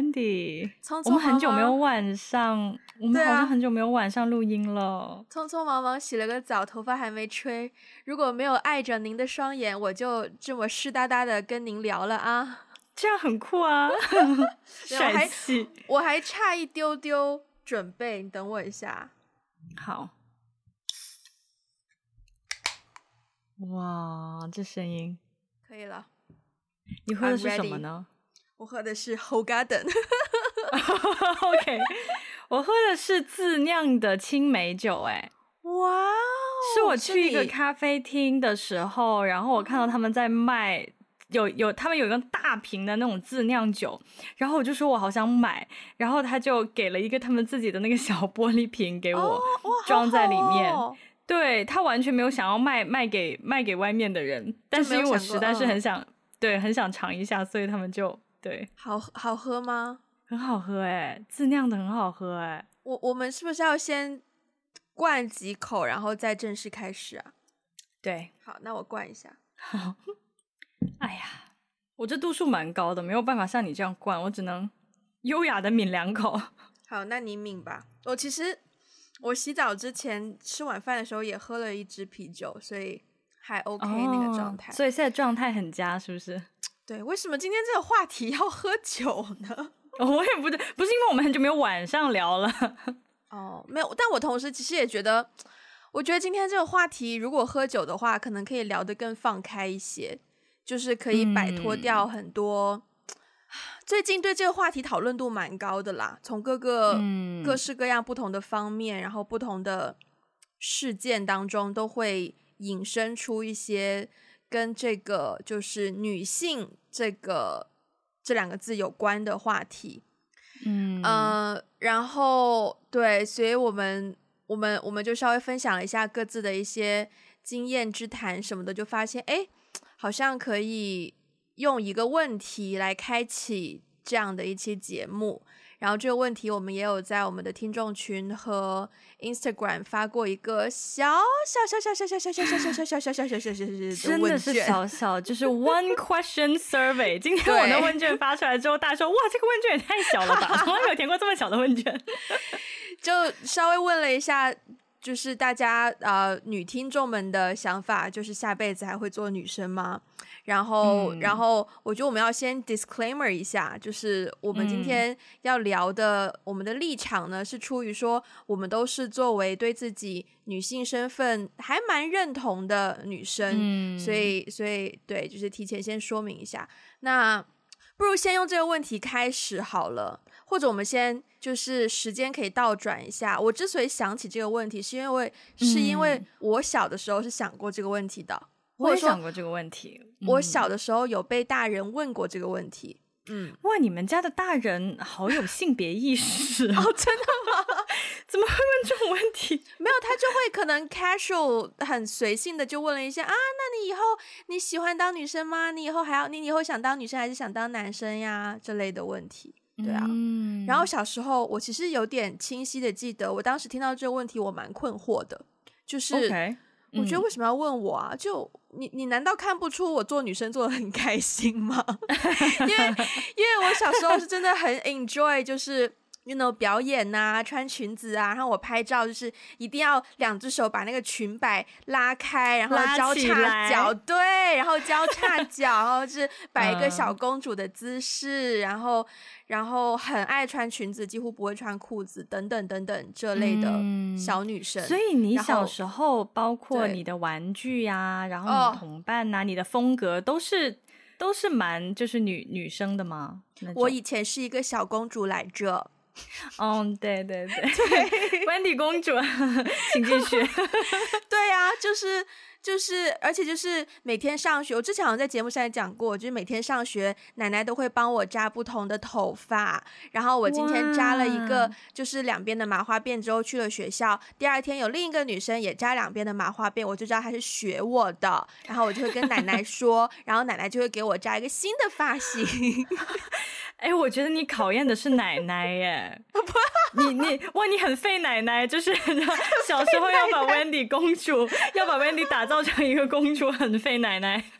Wendy，匆匆忙忙我们很久没有晚上，我们好像很久没有晚上录音了。匆匆忙忙洗了个澡，头发还没吹。如果没有碍着您的双眼，我就这么湿哒哒的跟您聊了啊。这样很酷啊，帅气！我还差一丢丢准备，你等我一下。好。哇，这声音可以了。你喝的是什么呢？我喝的是 Hoegaarden。OK，我喝的是自酿的青梅酒。哎，哇，是我去一个咖啡厅的时候，然后我看到他们在卖，有有他们有一个大瓶的那种自酿酒，然后我就说我好想买，然后他就给了一个他们自己的那个小玻璃瓶给我，装在里面。哦对，他完全没有想要卖卖给卖给外面的人，但是因为我实在是很想，嗯、对，很想尝一下，所以他们就对。好好喝吗？很好喝哎，自酿的很好喝哎。我我们是不是要先灌几口，然后再正式开始啊？对，好，那我灌一下。好，哎呀，我这度数蛮高的，没有办法像你这样灌，我只能优雅的抿两口。好，那你抿吧。我其实。我洗澡之前吃晚饭的时候也喝了一支啤酒，所以还 OK 那个状态。哦，所以现在状态很佳，是不是？对，为什么今天这个话题要喝酒呢？我也不对，不是因为我们很久没有晚上聊了。哦，没有，但我同时其实也觉得，我觉得今天这个话题如果喝酒的话，可能可以聊得更放开一些，就是可以摆脱掉很多。嗯最近对这个话题讨论度蛮高的啦，从各个、嗯、各式各样不同的方面，然后不同的事件当中，都会引申出一些跟这个就是女性这个这两个字有关的话题。嗯呃，然后对，所以我们我们我们就稍微分享了一下各自的一些经验之谈什么的，就发现哎，好像可以。用一个问题来开启这样的一期节目，然后这个问题我们也有在我们的听众群和 Instagram 发过一个小小小小小小小小小小小小小小小小小的问卷，真的是小小，就是 one question survey。今天我的问卷发出来之后，大家说哇，这个问卷也太小了吧，从来没有填过这么小的问卷。就稍微问了一下，就是大家呃女听众们的想法，就是下辈子还会做女生吗？然后，嗯、然后我觉得我们要先 disclaimer 一下，就是我们今天要聊的，嗯、我们的立场呢是出于说，我们都是作为对自己女性身份还蛮认同的女生，嗯、所以，所以对，就是提前先说明一下。那不如先用这个问题开始好了，或者我们先就是时间可以倒转一下。我之所以想起这个问题，是因为是因为我小的时候是想过这个问题的。我也想过这个问题。我小的时候有被大人问过这个问题。嗯，哇，你们家的大人好有性别意识哦！真的吗？怎么会问这种问题？没有，他就会可能 casual 很随性的就问了一下啊，那你以后你喜欢当女生吗？你以后还要你以后想当女生还是想当男生呀？这类的问题，对啊。嗯，然后小时候我其实有点清晰的记得，我当时听到这个问题，我蛮困惑的，就是。Okay. 我觉得为什么要问我啊？就你你难道看不出我做女生做的很开心吗？因为因为我小时候是真的很 enjoy，就是。You know 表演啊，穿裙子啊，然后我拍照就是一定要两只手把那个裙摆拉开，然后交叉脚，对，然后交叉 脚，然后就是摆一个小公主的姿势，嗯、然后然后很爱穿裙子，几乎不会穿裤子，等等等等这类的小女生。嗯、所以你小时候，包括你的玩具呀、啊，然后你同伴呐、啊，哦、你的风格都是都是蛮就是女女生的吗？我以前是一个小公主来着。嗯，对对对 对，Wendy 公主，请继续。对呀、啊，就是就是，而且就是每天上学，我之前好像在节目上也讲过，就是每天上学，奶奶都会帮我扎不同的头发。然后我今天扎了一个，就是两边的麻花辫之后去了学校，第二天有另一个女生也扎两边的麻花辫，我就知道她是学我的，然后我就会跟奶奶说，然后奶奶就会给我扎一个新的发型。哎，我觉得你考验的是奶奶耶！你你哇，你很费奶奶，就是 小时候要把 Wendy 公主，要把 Wendy 打造成一个公主，很费奶奶。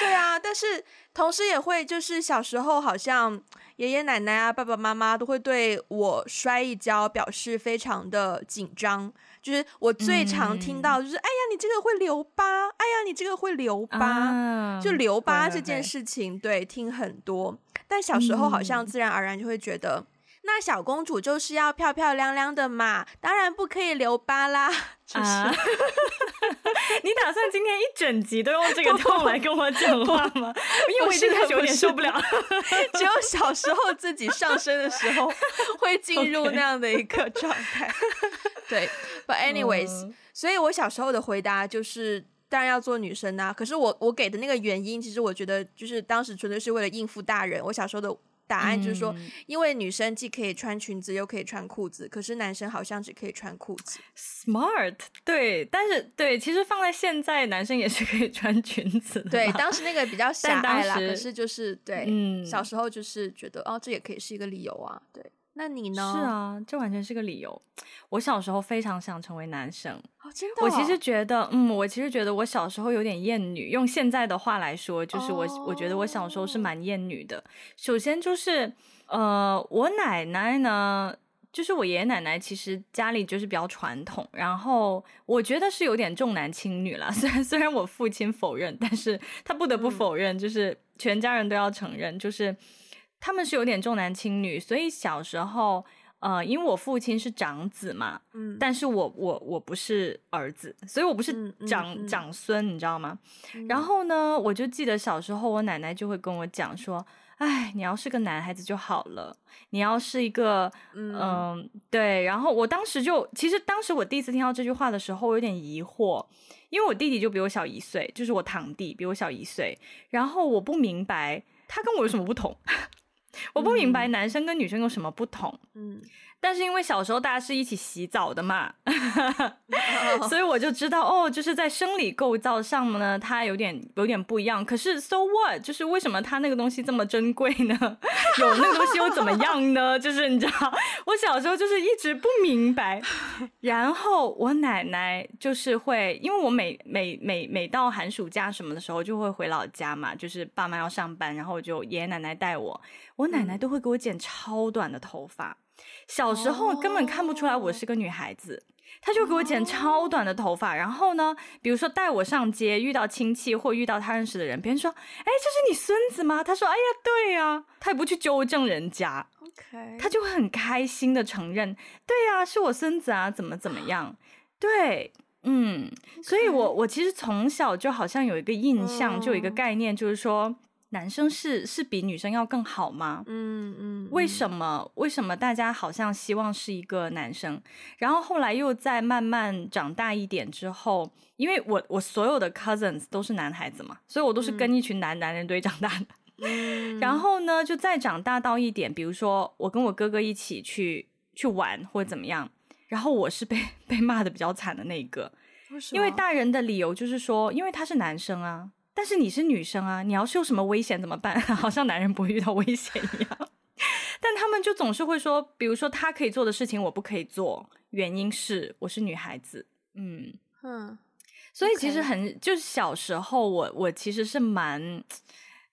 对啊，但是同时也会就是小时候好像爷爷奶奶啊、爸爸妈妈都会对我摔一跤表示非常的紧张。就是我最常听到就是，嗯、哎呀，你这个会留疤，哎呀，你这个会留疤，啊、就留疤这件事情，对，对，对，听很多。但小时候好像自然而然就会觉得，嗯、那小公主就是要漂漂亮亮的嘛，当然不可以留疤啦。就是，啊、你打算今天一整集都用这个 tone 来跟我讲话吗？因为我已经开始有点受不了。只有小时候自己上身的时候会进入那样的一个状态。对，But anyways，、嗯、所以我小时候的回答就是，当然要做女生啊。可是我我给的那个原因，其实我觉得就是当时纯粹是为了应付大人。我小时候的。答案就是说，嗯、因为女生既可以穿裙子又可以穿裤子，可是男生好像只可以穿裤子。Smart，对，但是对，其实放在现在，男生也是可以穿裙子的。对，当时那个比较 狭隘啦，可是就是对，嗯，小时候就是觉得哦，这也可以是一个理由啊，对。那你呢？是啊，这完全是个理由。我小时候非常想成为男生。哦，真的哦？我其实觉得，嗯，我其实觉得我小时候有点厌女。用现在的话来说，就是我，哦，我觉得我小时候是蛮厌女的。首先就是，呃，我奶奶呢，就是我爷爷奶奶，其实家里就是比较传统。然后我觉得是有点重男轻女了。虽然虽然我父亲否认，但是他不得不否认，就是全家人都要承认，就是。他们是有点重男轻女，所以小时候，呃，因为我父亲是长子嘛，嗯，但是我我我不是儿子，所以我不是长、嗯嗯嗯、长孙，你知道吗？嗯、然后呢，我就记得小时候，我奶奶就会跟我讲说，哎，你要是个男孩子就好了，你要是一个，嗯、呃，对。然后我当时就，其实当时我第一次听到这句话的时候，我有点疑惑，因为我弟弟就比我小一岁，就是我堂弟比我小一岁，然后我不明白他跟我有什么不同。我不明白男生跟女生有什么不同。嗯。但是因为小时候大家是一起洗澡的嘛，oh. 所以我就知道哦，就是在生理构造上呢，它有点有点不一样。可是 so what？就是为什么它那个东西这么珍贵呢？有那个东西又怎么样呢？就是你知道，我小时候就是一直不明白。然后我奶奶就是会，因为我每每每每到寒暑假什么的时候就会回老家嘛，就是爸妈要上班，然后就爷爷奶奶带我，我奶奶都会给我剪超短的头发。小时候根本看不出来我是个女孩子，他就给我剪超短的头发，然后呢，比如说带我上街，遇到亲戚或遇到他认识的人，别人说：“哎，这是你孙子吗？”他说：“哎呀，对呀。”他也不去纠正人家，OK，他就会很开心的承认：“对呀，是我孙子啊，怎么怎么样？”对，嗯，所以我我其实从小就好像有一个印象，就有一个概念，就是说。男生是是比女生要更好吗？嗯嗯，为什么为什么大家好像希望是一个男生？然后后来又在慢慢长大一点之后，因为我我所有的 cousins 都是男孩子嘛，所以我都是跟一群男男人堆长大的。嗯，然后呢，就再长大到一点，比如说我跟我哥哥一起去去玩或者怎么样，然后我是被 被骂的比较惨的那一个，为？因为大人的理由就是说，因为他是男生啊。但是你是女生啊，你要是有什么危险怎么办？好像男人不会遇到危险一样。但他们就总是会说，比如说他可以做的事情我不可以做，原因是我是女孩子。嗯嗯，所以其实很.就是小时候我我其实是蛮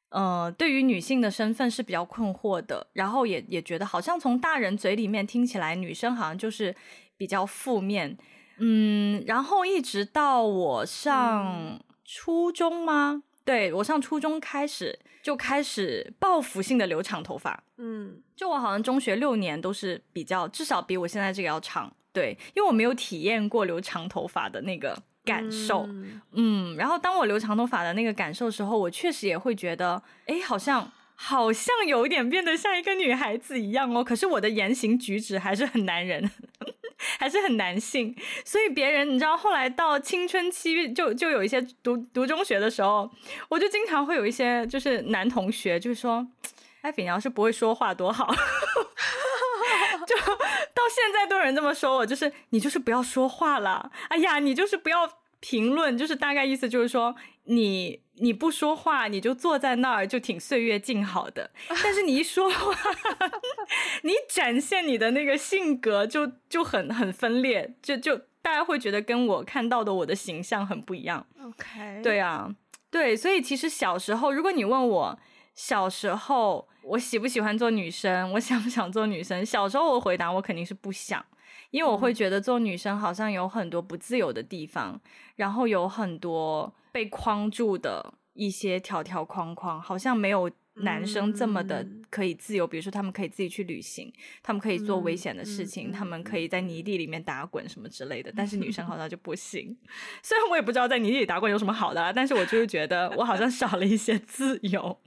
呃对于女性的身份是比较困惑的，然后也也觉得好像从大人嘴里面听起来女生好像就是比较负面。嗯，然后一直到我上。嗯初中吗？对，我上初中开始就开始报复性的留长头发。嗯，就我好像中学六年都是比较，至少比我现在这个要长。对，因为我没有体验过留长头发的那个感受。嗯，嗯，然后当我留长头发的那个感受时候，我确实也会觉得，哎，好像好像有一点变得像一个女孩子一样哦。可是我的言行举止还是很男人。还是很男性，所以别人你知道，后来到青春期就就有一些读读中学的时候，我就经常会有一些就是男同学就是说，艾比你要是不会说话多好，就到现在都有人这么说我，就是你就是不要说话了，哎呀，你就是不要评论，就是大概意思就是说你。你不说话，你就坐在那儿，就挺岁月静好的。但是你一说话，你展现你的那个性格就，就就很很分裂，就就大家会觉得跟我看到的我的形象很不一样。OK，对啊，对，所以其实小时候，如果你问我小时候我喜不喜欢做女生，我想不想做女生，小时候我回答我肯定是不想，因为我会觉得做女生好像有很多不自由的地方，然后有很多被框住的一些条条框框，好像没有。男生这么的可以自由，比如说他们可以自己去旅行，他们可以做危险的事情，他们可以在泥地里面打滚什么之类的。但是女生好像就不行。虽然我也不知道在泥地里打滚有什么好的啊，但是我就是觉得我好像少了一些自由。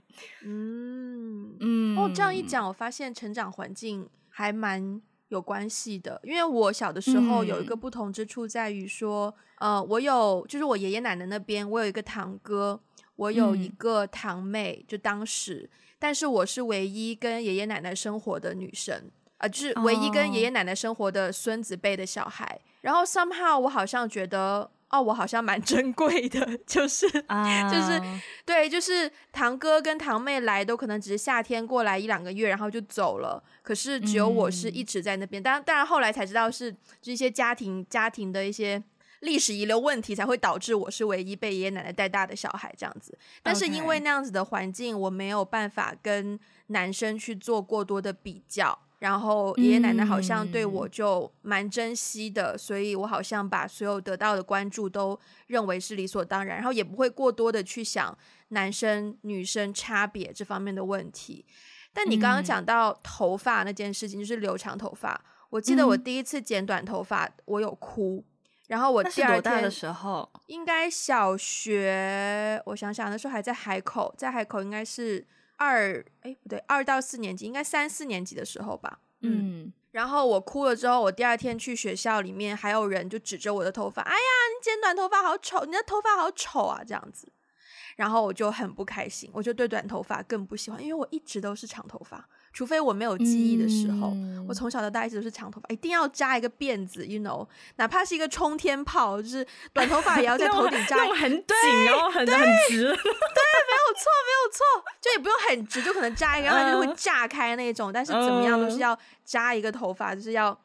嗯嗯。哦，这样一讲，我发现成长环境还蛮有关系的。因为我小的时候有一个不同之处在于说，呃，我有就是我爷爷奶奶那边，我有一个堂哥。我有一个堂妹，嗯、就当时，但是我是唯一跟爷爷奶奶生活的女生，啊、呃，就是唯一跟爷爷奶奶生活的孙子辈的小孩。Oh. 然后 somehow 我好像觉得，哦，我好像蛮珍贵的，就是，uh. 就是，对，就是堂哥跟堂妹来都可能只是夏天过来一两个月，然后就走了。可是只有我是一直在那边。当然、嗯，当然后来才知道是这些家庭家庭的一些。历史遗留问题才会导致我是唯一被爷爷奶奶带大的小孩这样子，但是因为那样子的环境，我没有办法跟男生去做过多的比较，然后爷爷奶奶好像对我就蛮珍惜的，所以我好像把所有得到的关注都认为是理所当然，然后也不会过多的去想男生女生差别这方面的问题。但你刚刚讲到头发那件事情，就是留长头发，我记得我第一次剪短头发，我有哭。然后我第二天的时候，应该小学，我想想那时候还在海口，在海口应该是二，哎不对，二到四年级，应该三四年级的时候吧。嗯，嗯，然后我哭了之后，我第二天去学校里面，还有人就指着我的头发，哎呀，你剪短头发好丑，你的头发好丑啊，这样子。然后我就很不开心，我就对短头发更不喜欢，因为我一直都是长头发。除非我没有记忆的时候，嗯、我从小到大一直都是长头发，一定要扎一个辫子，you know，哪怕是一个冲天炮，就是短头发也要在头顶扎，很紧，然后很很直，对，没有错，没有错，就也不用很直，就可能扎一个，然后它就会炸开那种，但是怎么样都是要扎一个头发，就是要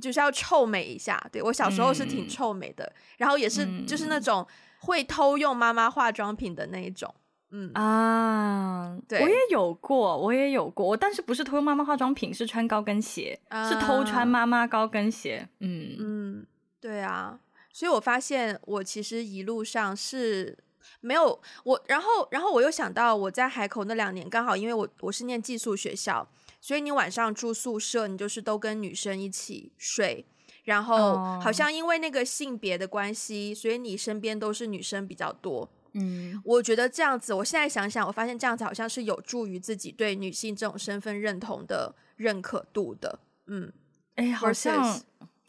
就是要臭美一下。对，我小时候是挺臭美的，嗯、然后也是就是那种会偷用妈妈化妆品的那一种。嗯。啊，对，我也有过，我也有过，我但是不是偷妈妈化妆品，是穿高跟鞋，啊、是偷穿妈妈高跟鞋。嗯。嗯，对啊，所以我发现我其实一路上是没有我，然后然后我又想到我在海口那两年，刚好因为我我是念寄宿学校，所以你晚上住宿舍，你就是都跟女生一起睡，然后好像因为那个性别的关系，所以你身边都是女生比较多。嗯，我觉得这样子，我现在想想，我发现这样子好像是有助于自己对女性这种身份认同的认可度的。嗯，哎，好像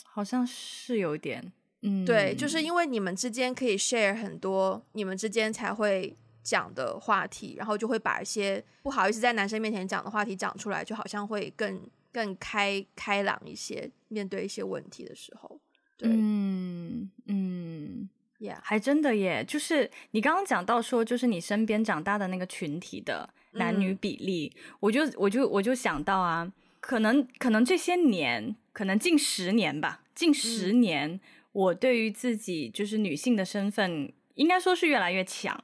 好像是有点，嗯，对，就是因为你们之间可以 share 很多，你们之间才会讲的话题，然后就会把一些不好意思在男生面前讲的话题讲出来，就好像会更更开开朗一些，面对一些问题的时候。对，嗯嗯。Yeah. 还真的耶，就是你刚刚讲到说，就是你身边长大的那个群体的男女比例，嗯、我就我就我就想到啊，可能可能这些年，可能近十年吧，近十年，嗯、我对于自己就是女性的身份，应该说是越来越强。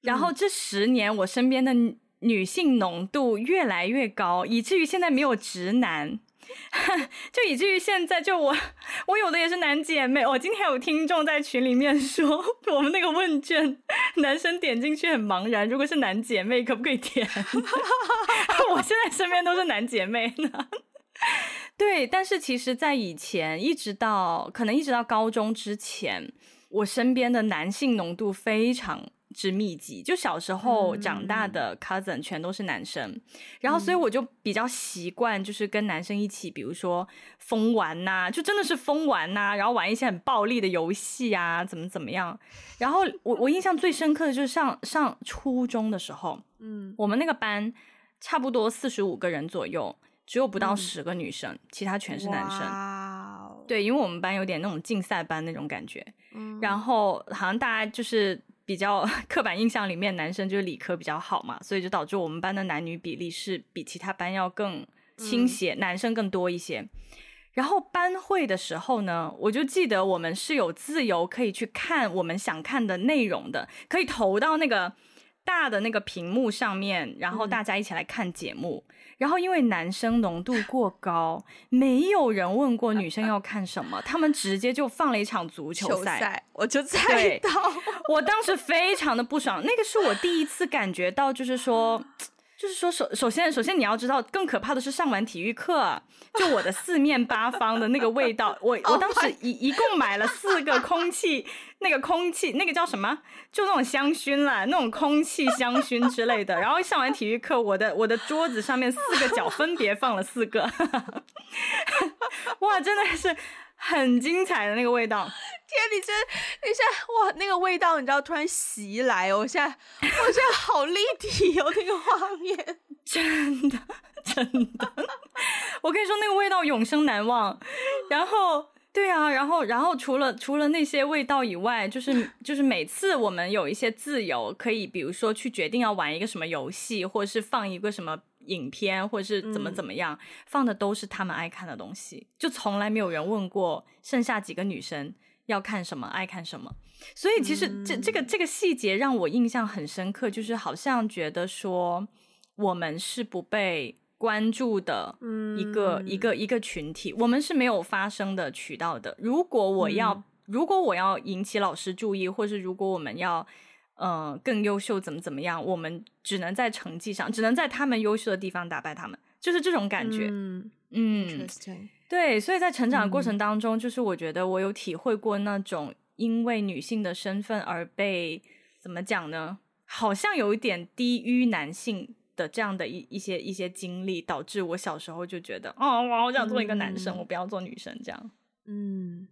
然后这十年，我身边的女性浓度越来越高，以至于现在没有直男。就以至于现在，就我我有的也是男姐妹。我今天有听众在群里面说，我们那个问卷，男生点进去很茫然。如果是男姐妹，可不可以填？我现在身边都是男姐妹呢。对，但是其实，在以前，一直到可能一直到高中之前，我身边的男性浓度非常。之密集，就小时候长大的 cousin 全都是男生，嗯、然后所以我就比较习惯，就是跟男生一起，比如说疯玩呐、啊，就真的是疯玩呐、啊，然后玩一些很暴力的游戏啊，怎么怎么样。然后我我印象最深刻的就是上上初中的时候，嗯，我们那个班差不多四十五个人左右，只有不到十个女生，嗯、其他全是男生。对，因为我们班有点那种竞赛班那种感觉，嗯，然后好像大家就是。比较 刻板印象里面，男生就是理科比较好嘛，所以就导致我们班的男女比例是比其他班要更倾斜，嗯、男生更多一些。然后班会的时候呢，我就记得我们是有自由可以去看我们想看的内容的，可以投到那个大的那个屏幕上面，然后大家一起来看节目。嗯、然后因为男生浓度过高，没有人问过女生要看什么，他们直接就放了一场足球赛，我就猜到，我当时非常的不爽，那个是我第一次感觉到，就是说。就是说，首首先，首先你要知道，更可怕的是上完体育课，就我的四面八方的那个味道。我 我当时一一共买了四个空气，那个空气那个叫什么？就那种香薰啦，那种空气香薰之类的。然后上完体育课，我的我的桌子上面四个角分别放了四个，哇，真的是。很精彩的那个味道，天，你真，你现在，哇，那个味道，你知道，突然袭来哦，我现在，我现在好立体哦，那个画面，真的，真的，我跟你说，那个味道永生难忘。然后，对啊，然后，然后除了除了那些味道以外，就是就是每次我们有一些自由，可以比如说去决定要玩一个什么游戏，或者是放一个什么。影片或者是怎么怎么样、嗯、放的都是他们爱看的东西，就从来没有人问过剩下几个女生要看什么、爱看什么。所以其实这这个这个细节让我印象很深刻，就是好像觉得说我们是不被关注的一个、嗯、一个一个群体，我们是没有发声的渠道的。如果我要、嗯、如果我要引起老师注意，或是如果我们要。嗯、呃，更优秀怎么怎么样？我们只能在成绩上，只能在他们优秀的地方打败他们，就是这种感觉。嗯嗯，对，所以在成长的过程当中，嗯、就是我觉得我有体会过那种因为女性的身份而被怎么讲呢？好像有一点低于男性的这样的一一些一些经历，导致我小时候就觉得，哦，我好想做一个男生，嗯、我不要做女生这样。嗯。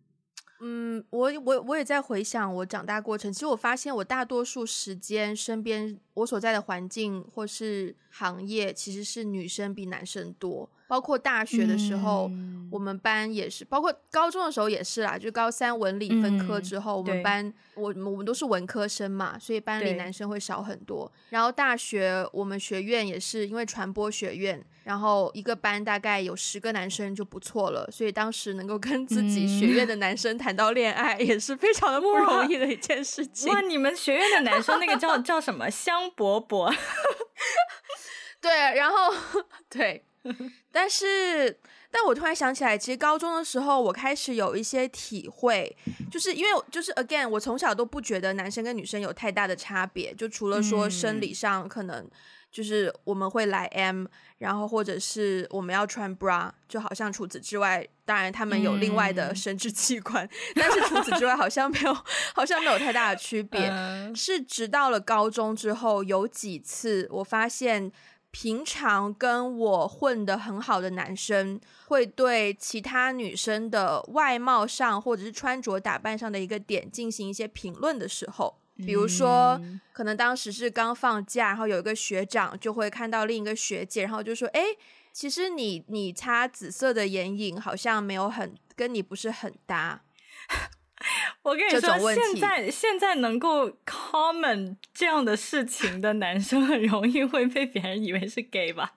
嗯，我我我也在回想我长大过程。其实我发现，我大多数时间身边我所在的环境或是行业，其实是女生比男生多。包括大学的时候，嗯、我们班也是；包括高中的时候也是啦。就高三文理分科之后，嗯、我们班我我们都是文科生嘛，所以班里男生会少很多。然后大学我们学院也是因为传播学院。然后一个班大概有十个男生就不错了，所以当时能够跟自己学院的男生谈到恋爱，也是非常的不容易的一件事情。哇，你们学院的男生那个叫叫什么 香饽饽？对，然后对，但是但我突然想起来，其实高中的时候我开始有一些体会，就是因为就是 again，我从小都不觉得男生跟女生有太大的差别，就除了说生理上可能。就是我们会来 M，然后或者是我们要穿 bra，就好像除此之外，当然他们有另外的生殖器官，嗯、但是除此之外好像没有，好像没有太大的区别。嗯、是直到了高中之后，有几次我发现，平常跟我混得很好的男生，会对其他女生的外貌上或者是穿着打扮上的一个点进行一些评论的时候。比如说，嗯、可能当时是刚放假，然后有一个学长就会看到另一个学姐，然后就说：“哎，其实你你擦紫色的眼影好像没有很跟你不是很搭。”我跟你说，现在现在能够 comment 这样的事情的男生，很容易会被别人以为是 gay 吧？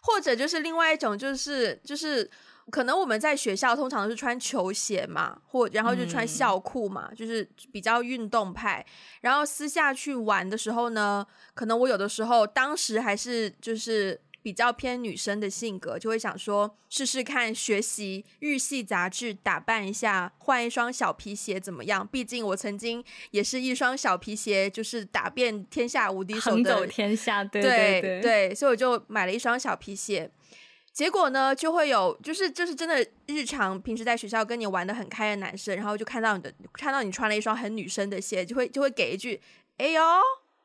或者就是另外一种，就是就是。可能我们在学校通常都是穿球鞋嘛，或然后就穿校裤嘛，嗯、就是比较运动派。然后私下去玩的时候呢，可能我有的时候当时还是就是比较偏女生的性格，就会想说试试看学习日系杂志，打扮一下，换一双小皮鞋怎么样？毕竟我曾经也是一双小皮鞋，就是打遍天下无敌手的，横走天下，对对对，对，所以我就买了一双小皮鞋。结果呢，就会有就是就是真的日常平时在学校跟你玩的很开的男生，然后就看到你的看到你穿了一双很女生的鞋，就会就会给一句“哎呦，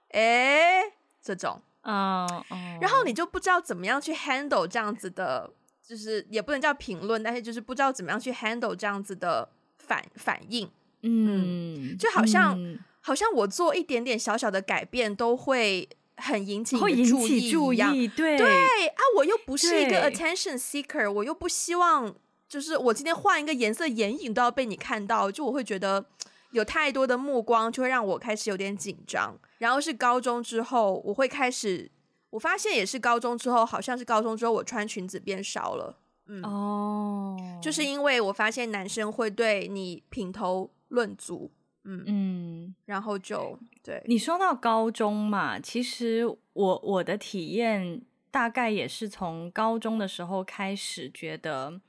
哎”这种，嗯，oh, oh. 然后你就不知道怎么样去 handle 这样子的，就是也不能叫评论，但是就是不知道怎么样去 handle 这样子的反反应，嗯，嗯，就好像、嗯、好像我做一点点小小的改变都会。很引起注意，注意，对对啊！我又不是一个 attention seeker，我又不希望就是我今天换一个颜色眼影都要被你看到，就我会觉得有太多的目光，就会让我开始有点紧张。然后是高中之后，我会开始，我发现也是高中之后，好像是高中之后，我穿裙子变少了。嗯哦，就是因为我发现男生会对你品头论足，嗯嗯，然后就对。你说到高中嘛，其实我我的体验大概也是从高中的时候开始觉得。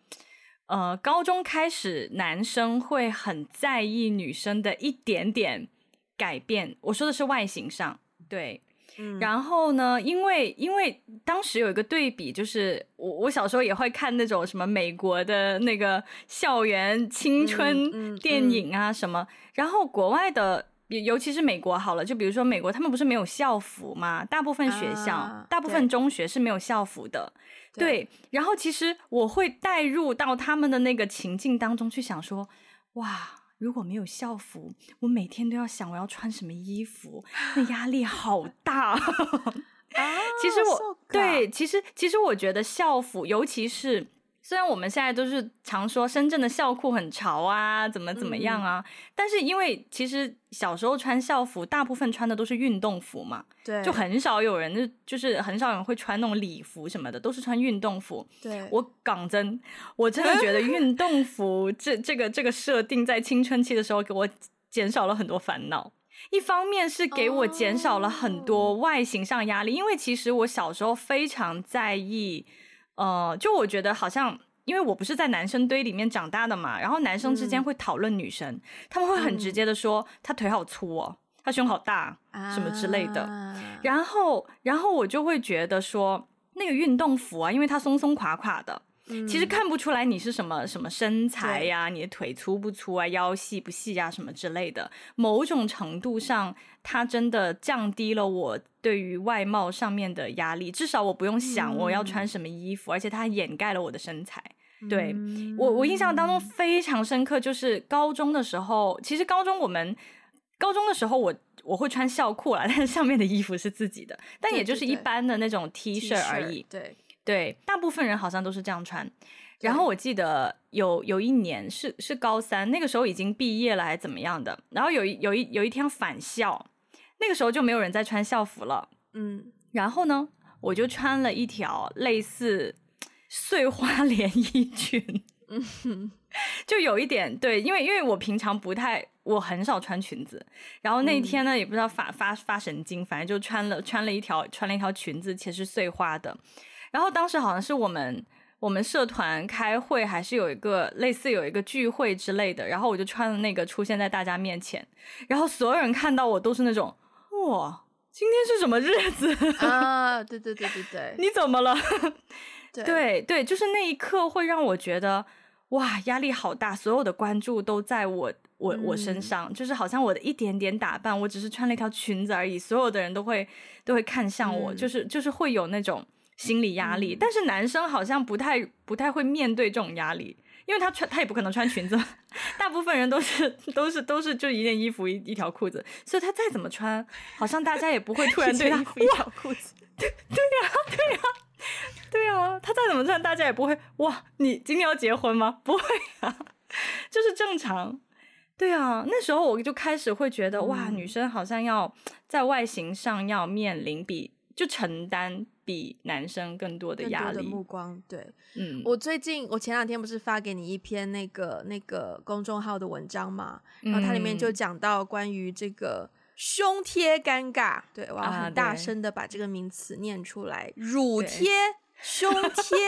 呃，高中开始，男生会很在意女生的一点点改变。我说的是外形上，对。嗯。然后呢，因为因为当时有一个对比，就是我我小时候也会看那种什么美国的那个校园青春电影啊什么，嗯嗯嗯、然后国外的，尤其是美国好了，就比如说美国，他们不是没有校服吗？大部分学校，啊、大部分中学是没有校服的。对，对，然后其实我会带入到他们的那个情境当中去想说，哇，如果没有校服，我每天都要想我要穿什么衣服，那压力好 大。啊，其实我、so、对，其实其实我觉得校服，尤其是。虽然我们现在都是常说深圳的校裤很潮啊，怎么怎么样啊，嗯、但是因为其实小时候穿校服，大部分穿的都是运动服嘛，对，就很少有人就就是很少人会穿那种礼服什么的，都是穿运动服。对，我讲真，我真的觉得运动服 这这个这个设定在青春期的时候给我减少了很多烦恼。一方面是给我减少了很多外形上压力，因为其实我小时候非常在意。呃，就我觉得好像，因为我不是在男生堆里面长大的嘛，然后男生之间会讨论女生，嗯、他们会很直接的说，她、嗯、腿好粗哦，她胸好大，啊、什么之类的。然后，然后我就会觉得说，那个运动服啊，因为它松松垮垮的。其实看不出来你是什么什么身材呀，你的腿粗不粗啊，腰细不细啊，什么之类的。某种程度上，它真的降低了我对于外貌上面的压力。至少我不用想我要穿什么衣服，而且它掩盖了我的身材。对，我，我印象当中非常深刻，就是高中的时候。其实高中我们高中的时候我，我我会穿校裤啦，但是上面的衣服是自己的，但也就是一般的那种 T 恤而已。对。对，大部分人好像都是这样穿。然后我记得有有一年是是高三，那个时候已经毕业了还是怎么样的。然后有一有一有一天返校，那个时候就没有人在穿校服了。嗯，然后呢，我就穿了一条类似碎花 连衣裙。嗯哼，就有一点对，因为因为我平常不太，我很少穿裙子。然后那天呢，嗯、也不知道发发发神经，反正就穿了穿了一条穿了一条裙子，且是碎花的。然后当时好像是我们我们社团开会，还是有一个类似有一个聚会之类的，然后我就穿了那个出现在大家面前，然后所有人看到我都是那种哇，今天是什么日子 啊？对对对对对，你怎么了？对对对，就是那一刻会让我觉得哇，压力好大，所有的关注都在我我我身上，嗯、就是好像我的一点点打扮，我只是穿了一条裙子而已，所有的人都会都会看向我，嗯、就是就是会有那种。心理压力，但是男生好像不太不太会面对这种压力，因为他穿他也不可能穿裙子，大部分人都是都是都是就一件衣服一一条裤子，所以他再怎么穿，好像大家也不会突然对他一条裤子，对对呀对呀对呀，他再怎么穿，大家也不会哇，你今天要结婚吗？不会啊，就是正常，对啊，那时候我就开始会觉得哇，女生好像要在外形上要面临比就承担。比男生更多的压力的目光，对，嗯，我最近我前两天不是发给你一篇那个那个公众号的文章嘛，然后它里面就讲到关于这个胸贴尴尬，对，我要很大声的把这个名词念出来，啊、乳贴、胸贴。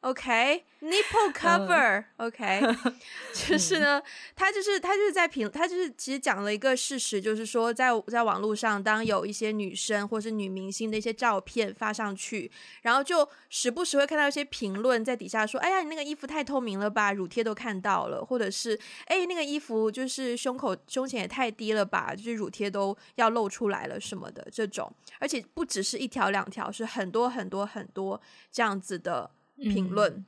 OK，nipple cover，OK，就是呢，他就是他就是在评，他就是其实讲了一个事实，就是说在在网络上，当有一些女生或是女明星的一些照片发上去，然后就时不时会看到一些评论在底下说：“哎呀，你那个衣服太透明了吧，乳贴都看到了。”或者是“哎，那个衣服就是胸口胸前也太低了吧，就是乳贴都要露出来了什么的这种。”而且不只是一条两条，是很多很多很多这样子的。评论，嗯、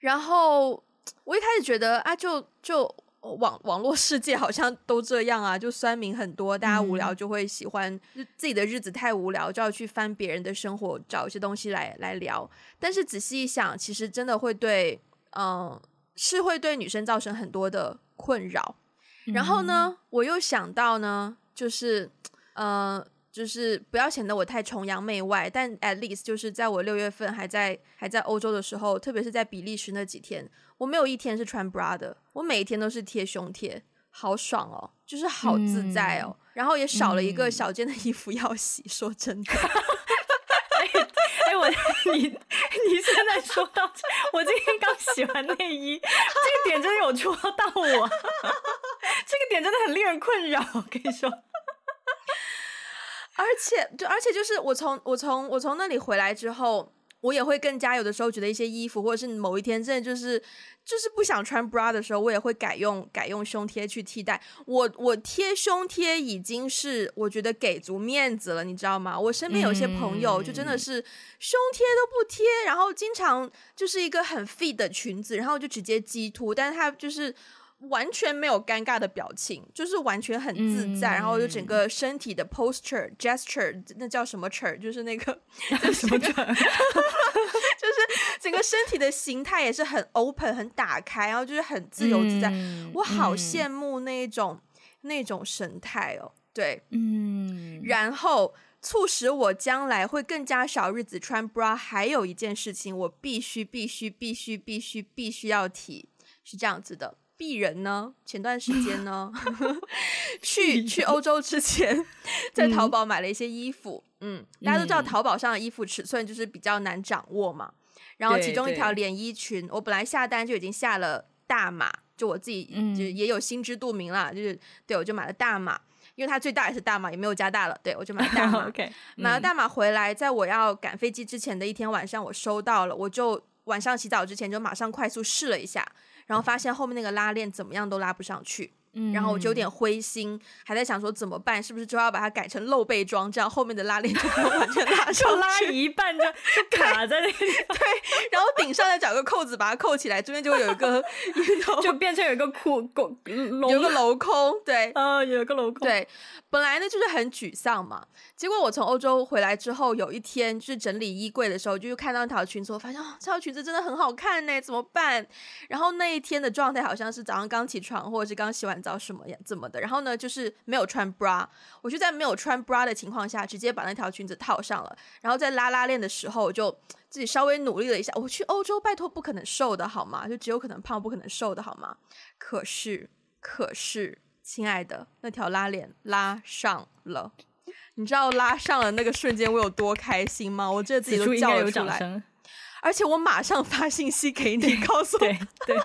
然后我一开始觉得啊，就就网 网络世界好像都这样啊，就酸民很多，大家无聊就会喜欢自己的日子太无聊，就要去翻别人的生活，找一些东西来来聊。但是仔细一想，其实真的会对，嗯，是会对女生造成很多的困扰。然后呢，嗯、我又想到呢，就是，嗯。就是不要显得我太崇洋媚外，但 at least 就是在我六月份还在还在欧洲的时候，特别是在比利时那几天，我没有一天是穿 bra 的，我每一天都是贴胸贴，好爽哦，就是好自在哦，嗯、然后也少了一个小件的衣服要洗，嗯、说真的。哎、欸，我你你现在说到，我今天刚洗完内衣，这个点真的有戳到我，这个点真的很令人困扰，我跟你说。而且，就而且就是我从我从我从那里回来之后，我也会更加有的时候觉得一些衣服，或者是某一天真的就是就是不想穿 bra 的时候，我也会改用改用胸贴去替代。我我贴胸贴已经是我觉得给足面子了，你知道吗？我身边有些朋友就真的是胸贴都不贴，然后经常就是一个很 fit 的裙子，然后就直接鸡凸，但是他就是。完全没有尴尬的表情，就是完全很自在，嗯、然后就整个身体的 posture gesture，那叫什么 ture？就是那个 什么 ture？就是整个身体的形态也是很 open、很打开，然后就是很自由自在。嗯、我好羡慕那一种、嗯、那种神态哦。对，嗯。然后促使我将来会更加少日子穿 bra，还有一件事情，我必须、必须、必须、必须、必须要提，是这样子的。鄙人呢？前段时间呢，去去欧洲之前，在淘宝买了一些衣服。嗯，嗯，大家都知道淘宝上的衣服尺寸就是比较难掌握嘛。然后其中一条连衣裙，我本来下单就已经下了大码，就我自己就也有心知肚明啦。嗯、就是对，我就买了大码，因为它最大也是大码，也没有加大了。对，我就买了大码。OK，买了大码回来，在我要赶飞机之前的一天晚上，我收到了，我就晚上洗澡之前就马上快速试了一下。然后发现后面那个拉链怎么样都拉不上去，嗯，然后我就有点灰心，还在想说怎么办，是不是就要把它改成露背装，这样后面的拉链就不用完全拉 上去，就拉一半就 就卡在那里。对，然后顶上再找个扣子把它扣起来，中间就会有一个，就变成有一个库空，有个镂空，对，啊，有一个镂空，对。本来呢就是很沮丧嘛，结果我从欧洲回来之后，有一天就是整理衣柜的时候，就看到那条裙子，我发现哦，这条裙子真的很好看呢，怎么办？然后那一天的状态好像是早上刚起床，或者是刚洗完澡什么呀怎么的，然后呢就是没有穿 bra，我就在没有穿 bra 的情况下，直接把那条裙子套上了，然后在拉拉链的时候，我就自己稍微努力了一下。我去欧洲，拜托不可能瘦的好吗？就只有可能胖，不可能瘦的好吗？可是，可是。亲爱的，那条拉链拉上了，你知道拉上了那个瞬间我有多开心吗？我觉得自己都叫了出来，而且我马上发信息给你，告诉我。对，对，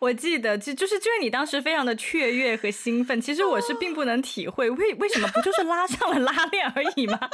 我记得，就就是就是你当时非常的雀跃和兴奋，其实我是并不能体会为为什么不就是拉上了拉链而已吗？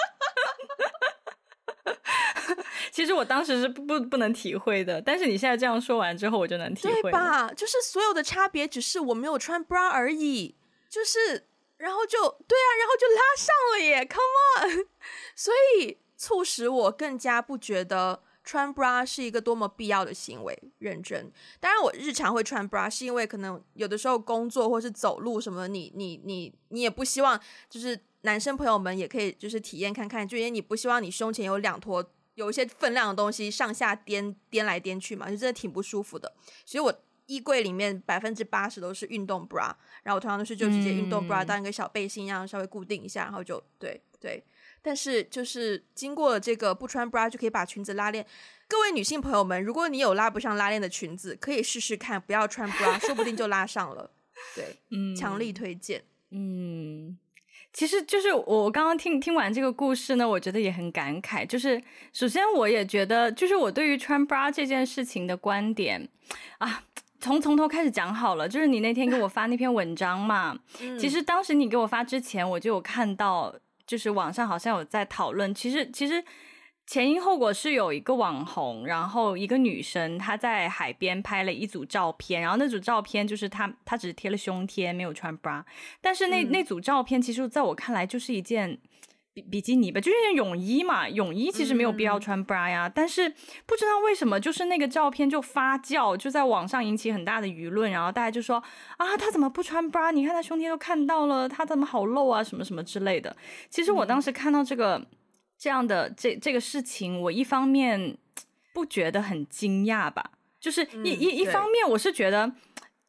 其实我当时是不不不能体会的，但是你现在这样说完之后，我就能体会。对吧？就是所有的差别只是我没有穿 bra 而已。就是，然后就对啊，然后就拉上了耶，Come on！所以促使我更加不觉得穿 bra 是一个多么必要的行为。认真，当然我日常会穿 bra，是因为可能有的时候工作或是走路什么，你你你你也不希望，就是男生朋友们也可以就是体验看看，就因为你不希望你胸前有两坨有一些分量的东西上下颠颠来颠去嘛，就真的挺不舒服的。所以我。衣柜里面百分之八十都是运动 bra，然后我通常都是就直接运动 bra 当一个小背心一样稍微固定一下，然后就对对。但是就是经过了这个不穿 bra 就可以把裙子拉链，各位女性朋友们，如果你有拉不上拉链的裙子，可以试试看，不要穿 bra，说不定就拉上了。对，嗯，强力推荐。嗯，其实就是我刚刚听听完这个故事呢，我觉得也很感慨。就是首先我也觉得，就是我对于穿 bra 这件事情的观点啊。从从头开始讲好了，就是你那天给我发那篇文章嘛。嗯、其实当时你给我发之前，我就有看到，就是网上好像有在讨论。其实其实前因后果是有一个网红，然后一个女生她在海边拍了一组照片，然后那组照片就是她她只是贴了胸贴，没有穿 bra。但是那、嗯、那组照片其实在我看来就是一件。比比基尼吧，就是泳衣嘛。泳衣其实没有必要穿 bra 呀，嗯、但是不知道为什么，就是那个照片就发酵，就在网上引起很大的舆论，然后大家就说啊，他怎么不穿 bra？你看他胸贴都看到了，他怎么好露啊？什么什么之类的。其实我当时看到这个、嗯、这样的这这个事情，我一方面 不觉得很惊讶吧，就是一一、嗯、一方面我是觉得。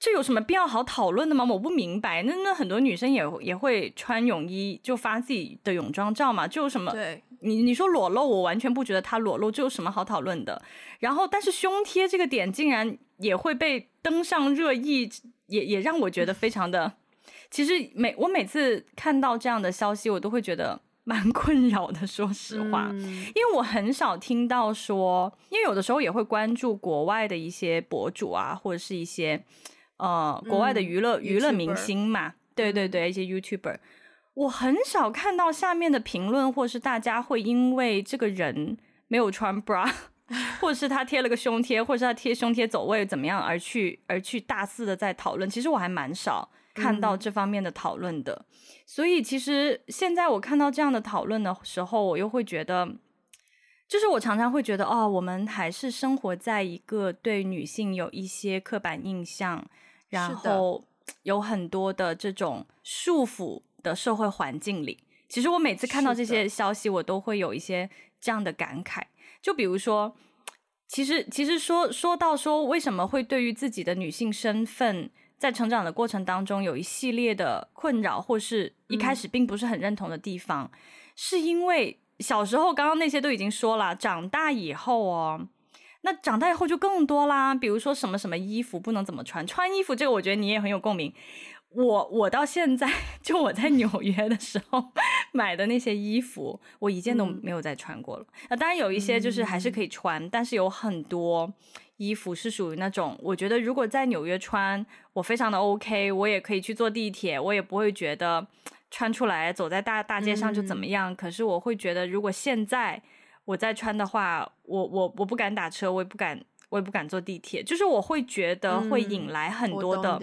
这有什么必要好讨论的吗？我不明白。那那很多女生也也会穿泳衣就发自己的泳装照嘛，就有什么？对，你你说裸露，我完全不觉得她裸露，这有什么好讨论的？然后，但是胸贴这个点竟然也会被登上热议，也也让我觉得非常的。其实每我每次看到这样的消息，我都会觉得。蛮 困扰的，说实话，嗯，因为我很少听到说，因为有的时候也会关注国外的一些博主啊，或者是一些呃国外的娱乐、嗯、娱乐明星嘛对对对，一些 YouTuber，我很少看到下面的评论，或是大家会因为这个人没有穿 bra，或者是他贴了个胸贴，或者是他贴胸贴走位怎么样而去而去大肆的在讨论，其实我还蛮少看到这方面的讨论的。嗯所以，其实现在我看到这样的讨论的时候，我又会觉得，就是我常常会觉得，哦，我们还是生活在一个对女性有一些刻板印象，然后有很多的这种束缚的社会环境里。其实我每次看到这些消息，我都会有一些这样的感慨。就比如说，其实，其实说说到说，为什么会对于自己的女性身份，在成长的过程当中，有一系列的困扰，或是一开始并不是很认同的地方，嗯、是因为小时候刚刚那些都已经说了，长大以后哦，那长大以后就更多啦。比如说什么什么衣服不能怎么穿，穿衣服这个我觉得你也很有共鸣。我我到现在 就我在纽约的时候买的那些衣服，我一件都没有再穿过了。当然有一些就是还是可以穿，嗯、但是有很多。衣服是属于那种，我觉得如果在纽约穿，我非常的 OK，我也可以去坐地铁，我也不会觉得穿出来走在大大街上就怎么样。嗯、可是我会觉得，如果现在我再穿的话，我我我不敢打车，我也不敢，我也不敢坐地铁。就是我会觉得会引来很多的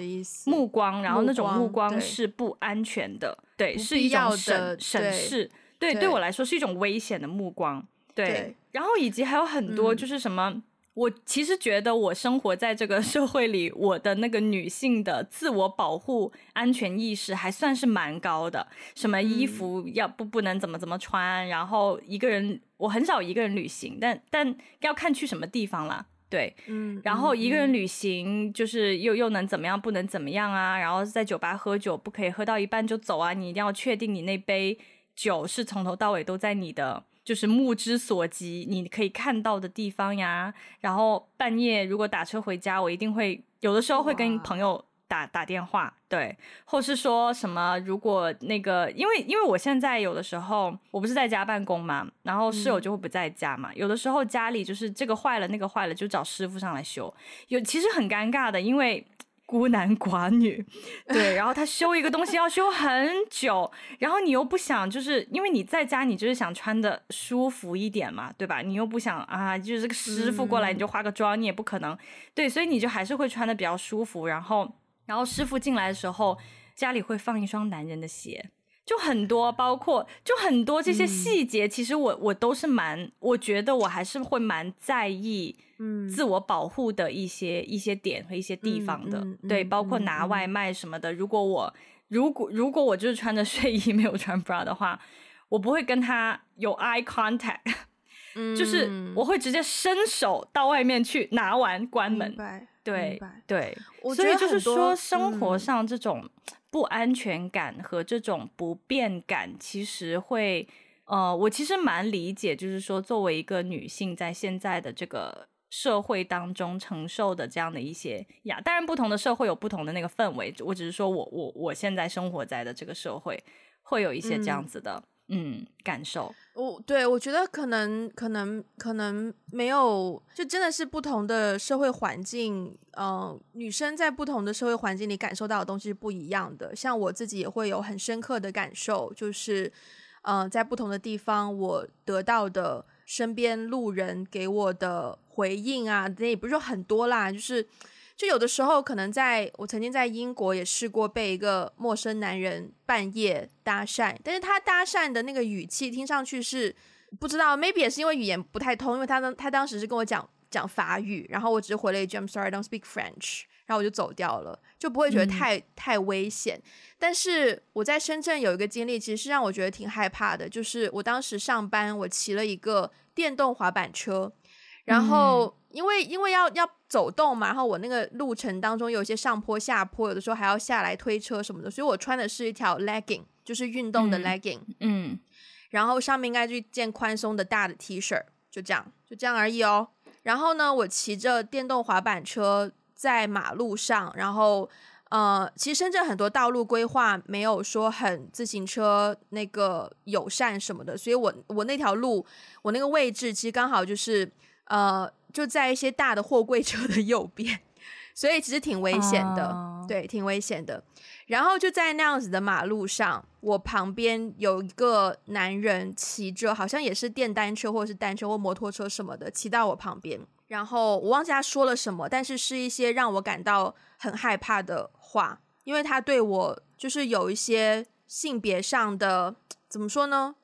目光，嗯、然后那种目光是不安全的，对，对，是一种审审视，对，对，对我来说是一种危险的目光，对。对然后以及还有很多就是什么。嗯我其实觉得，我生活在这个 社会里，我的那个女性的自我保护、安全意识还算是蛮高的。什么衣服要不不能怎么怎么穿，然后一个人我很少一个人旅行，但但要看去什么地方啦。对，嗯，然后一个人旅行就是又又能怎么样，不能怎么样啊？然后在酒吧喝酒，不可以喝到一半就走啊！你一定要确定你那杯酒是从头到尾都在你的。就是目之所及，你可以看到的地方呀。然后半夜如果打车回家，我一定会有的时候会跟朋友打打电话，对，或是说什么，如果那个，因为因为我现在有的时候我不是在家办公嘛，然后室友就会不在家嘛，嗯、有的时候家里就是这个坏了那个坏了，就找师傅上来修，有其实很尴尬的，因为。孤男寡女，对，然后他修一个东西要修很久，然后你又不想，就是因为你在家，你就是想穿的舒服一点嘛，对吧？你又不想啊，就是这个师傅过来你就化个妆，你也不可能，对，所以你就还是会穿的比较舒服。然后，然后师傅进来的时候，家里会放一双男人的鞋。就很多，包括就很多这些细节，嗯、其实我我都是蛮，我觉得我还是会蛮在意，嗯，自我保护的一些、嗯、一些点和一些地方的，对，包括拿外卖什么的。嗯、如果我如果如果我就是穿着睡衣没有穿 bra 的话，我不会跟他有 eye contact，嗯、就是我会直接伸手到外面去拿完关门，对对，所以就是说生活上这种。不安全感和这种不便感，其实会，呃，我其实蛮理解，就是说，作为一个女性，在现在的这个社会当中承受的这样的一些呀，当然不同的社会有不同的那个氛围，我只是说我我我现在生活在的这个社会，会有一些这样子的。嗯，感受我对我觉得可能可能可能没有，就真的是不同的社会环境，嗯、女生在不同的社会环境里感受到的东西是不一样的。像我自己也会有很深刻的感受，就是，嗯、在不同的地方，我得到的身边路人给我的回应啊，那也不是说很多啦，就是。就有的时候，可能在我曾经在英国也试过被一个陌生男人半夜搭讪，但是他搭讪的那个语气听上去是不知道，maybe 也是因为语言不太通，因为他当他当时是跟我讲讲法语，然后我只是回了一句 I'm sorry, I don't speak French，然后我就走掉了，就不会觉得太、嗯、太危险。但是我在深圳有一个经历，其实是让我觉得挺害怕的，就是我当时上班，我骑了一个电动滑板车。然后因为因为要要走动嘛，然后我那个路程当中有一些上坡下坡，有的时候还要下来推车什么的，所以我穿的是一条 legging，就是运动的 legging，嗯，嗯，然后上面应该是一件宽松的大的 T 恤，就这样，就这样而已哦。然后呢，我骑着电动滑板车在马路上，然后。呃，其实深圳很多道路规划没有说很自行车那个友善什么的，所以我我那条路我那个位置其实刚好就是呃就在一些大的货柜车的 右边，所以其实挺危险的，uh... 对，挺危险的。然后就在那样子的马路上，我旁边有一个男人骑着，好像也是电单车或者是单车或摩托车什么的，骑到我旁边。然后我忘记他说了什么，但是是一些让我感到很害怕的话，因为他对我就是有一些性别上的，怎么说呢？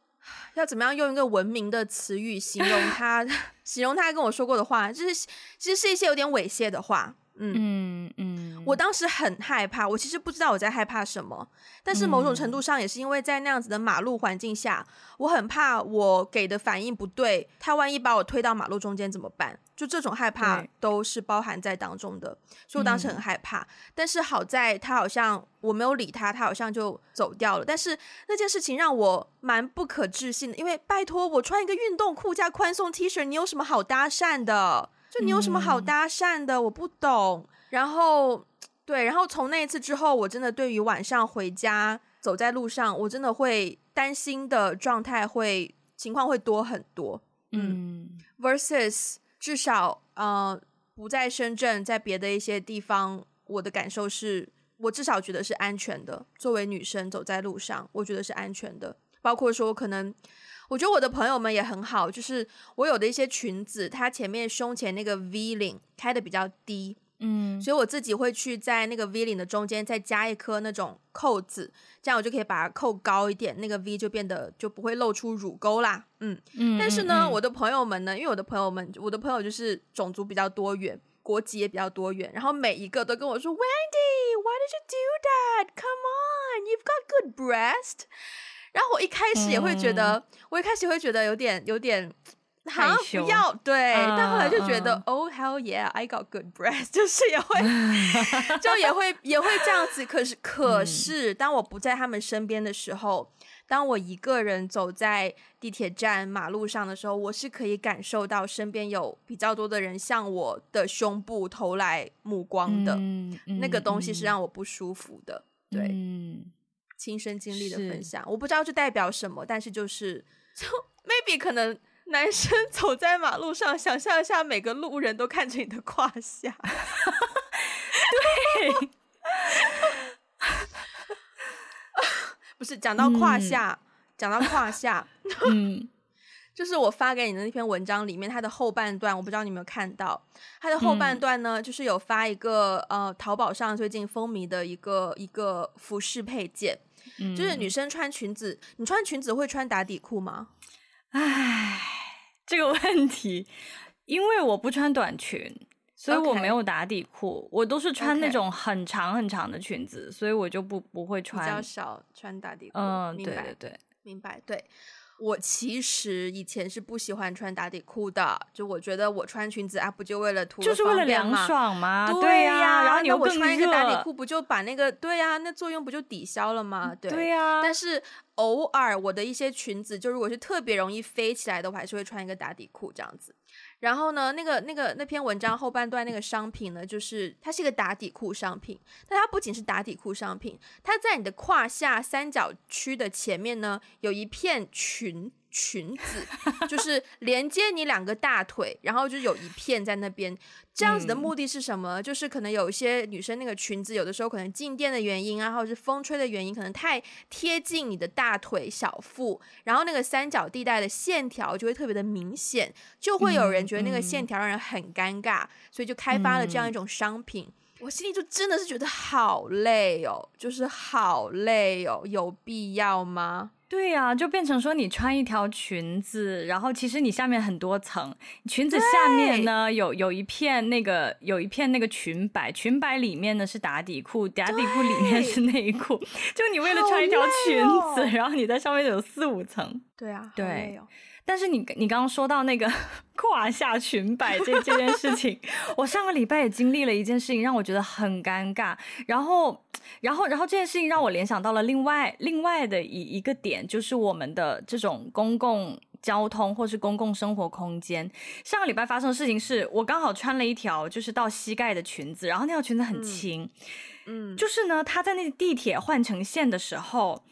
要怎么样用一个文明的词语形容 他？形容他跟我说过的话，就是其实是一些有点猥亵的话。嗯嗯嗯，我当时很害怕，我其实不知道我在害怕什么，但是某种程度上也是因为在那样子的马路环境下，我很怕我给的反应不对，他万一把我推到马路中间怎么办？就这种害怕都是包含在当中的，所以我当时很害怕。嗯、但是好在他好像我没有理他，他好像就走掉了。但是那件事情让我蛮不可置信的，因为拜托我穿一个运动裤加宽松 T 恤，你有什么好搭讪的？就你有什么好搭讪的？我不懂。然后对，然后从那一次之后，我真的对于晚上回家走在路上，我真的会担心的状态会情况会多很多。嗯，versus 至少呃不在深圳，在别的一些地方，我的感受是我至少觉得是安全的。作为女生走在路上，我觉得是安全的。包括说可能。我觉得我的朋友们也很好，就是我有的一些裙子，它前面胸前那个 V 领开的比较低，嗯，所以我自己会去在那个 V 领的中间再加一颗那种扣子，这样我就可以把它扣高一点，那个 V 就变得就不会露出乳沟啦，嗯嗯。但是呢，嗯，我的朋友们呢，因为我的朋友们，我的朋友就是种族比较多元，国籍也比较多元，然后每一个都跟我说，Wendy，why did you do that？Come on，you've got good breast。然后我一开始也会觉得，嗯、我一开始会觉得有点有点好像不要对、嗯，但后来就觉得、嗯、，Oh hell yeah，I got good breath，就是也会 就也会也会这样子。可是可是，当我不在他们身边的时候，当我一个人走在地铁站马路上的时候，我是可以感受到身边有比较多的人向我的胸部投来目光的，嗯、那个东西是让我不舒服的，嗯、对。嗯亲身经历的分享，我不知道这代表什么，但是就是，就 maybe 可能男生 走在马路上，想象一下每个路人都看着你的胯下，对，不是讲到胯下，讲、嗯、到胯下，嗯，就是我发给你的那篇文章里面，它的后半段，我不知道你有没有看到，它的后半段呢，嗯、就是有发一个呃，淘宝上最近风靡的一个一个服饰配件。就是女生穿裙子，嗯，你穿裙子会穿打底裤吗？唉，这个问题，因为我不穿短裙，所以我没有打底裤.我都是穿那种很长很长的裙子，所以我就不不会穿，比较少穿打底裤。嗯，对对对，明白，对。我其实以前是不喜欢穿打底裤的，就我觉得我穿裙子啊，不就为了图就是为了凉爽吗？对呀、啊，然后你又我穿一个打底裤，不就把那个对呀、啊，那作用不就抵消了吗？对对呀、啊。但是偶尔我的一些裙子，就如果是特别容易飞起来的，我还是会穿一个打底裤这样子。然后呢，那个那个那篇文章后半段那个商品呢，就是它是一个打底裤商品，但它不仅是打底裤商品，它在你的胯下三角区的前面呢，有一片裙。裙子就是连接你两个大腿，然后就有一片在那边。这样子的目的是什么？嗯、就是可能有一些女生那个裙子，有的时候可能静电的原因啊，或者是风吹的原因，可能太贴近你的大腿、小腹，然后那个三角地带的线条就会特别的明显，就会有人觉得那个线条让人很尴尬，嗯、所以就开发了这样一种商品。嗯、我心里就真的是觉得好累哦，就是好累哦，有必要吗？对呀、啊，就变成说你穿一条裙子，然后其实你下面很多层，裙子下面呢有有一片那个有一片那个裙摆，裙摆里面呢是打底裤，打底裤里面是内裤，就你为了穿一条裙子，哦、然后你在上面有四五层。对啊，对。但是你你刚刚说到那个 胯下裙摆这这件事情，我上个礼拜也经历了一件事情，让我觉得很尴尬。然后，然后，然后这件事情让我联想到了另外另外的一一个点，就是我们的这种公共交通或是公共生活空间。上个礼拜发生的事情是我刚好穿了一条就是到膝盖的裙子，然后那条裙子很轻，嗯，就是呢，它在那个地铁换乘线的时候，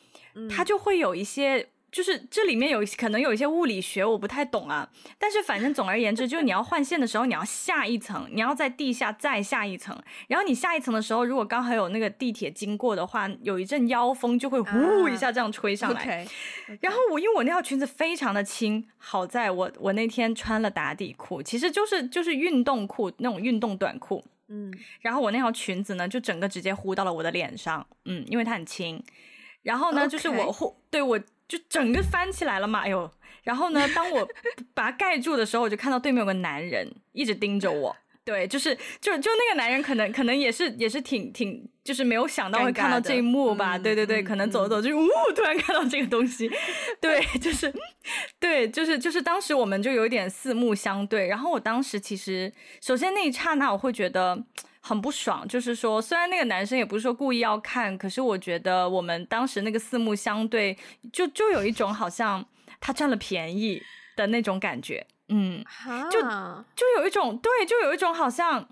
它就会有一些。就是这里面有可能有一些物理学我不太懂啊，但是反正总而言之，就是你要换线的时候，你要下一层，你要在地下再下一层，然后你下一层的时候，如果刚好有那个地铁经过的话，有一阵妖风就会呼一下这样吹上来。Uh, okay, okay. 然后我因为我那条裙子非常的轻，好在我我那天穿了打底裤，其实就是就是运动裤那种运动短裤，嗯，然后我那条裙子呢就整个直接呼到了我的脸上，嗯，因为它很轻，然后呢 Okay. 就是我呼对我。就整个翻起来了嘛，哎呦！然后呢，当我 把它盖住的时候，我就看到对面有个男人一直盯着我。对，就是就就那个男人可能可能也是也是挺挺，就是没有想到会看到这一幕吧。对对对，可能走着走着就呜，突然看到这个东西。对，就是对，就是就是当时我们就有点四目相对。然后我当时其实首先那一刹那我会觉得。很不爽，就是说，虽然那个男生也不是说故意要看，可是我觉得我们当时那个四目相对，就就有一种好像他占了便宜的那种感觉，嗯，就。就有一种对，就有一种好像，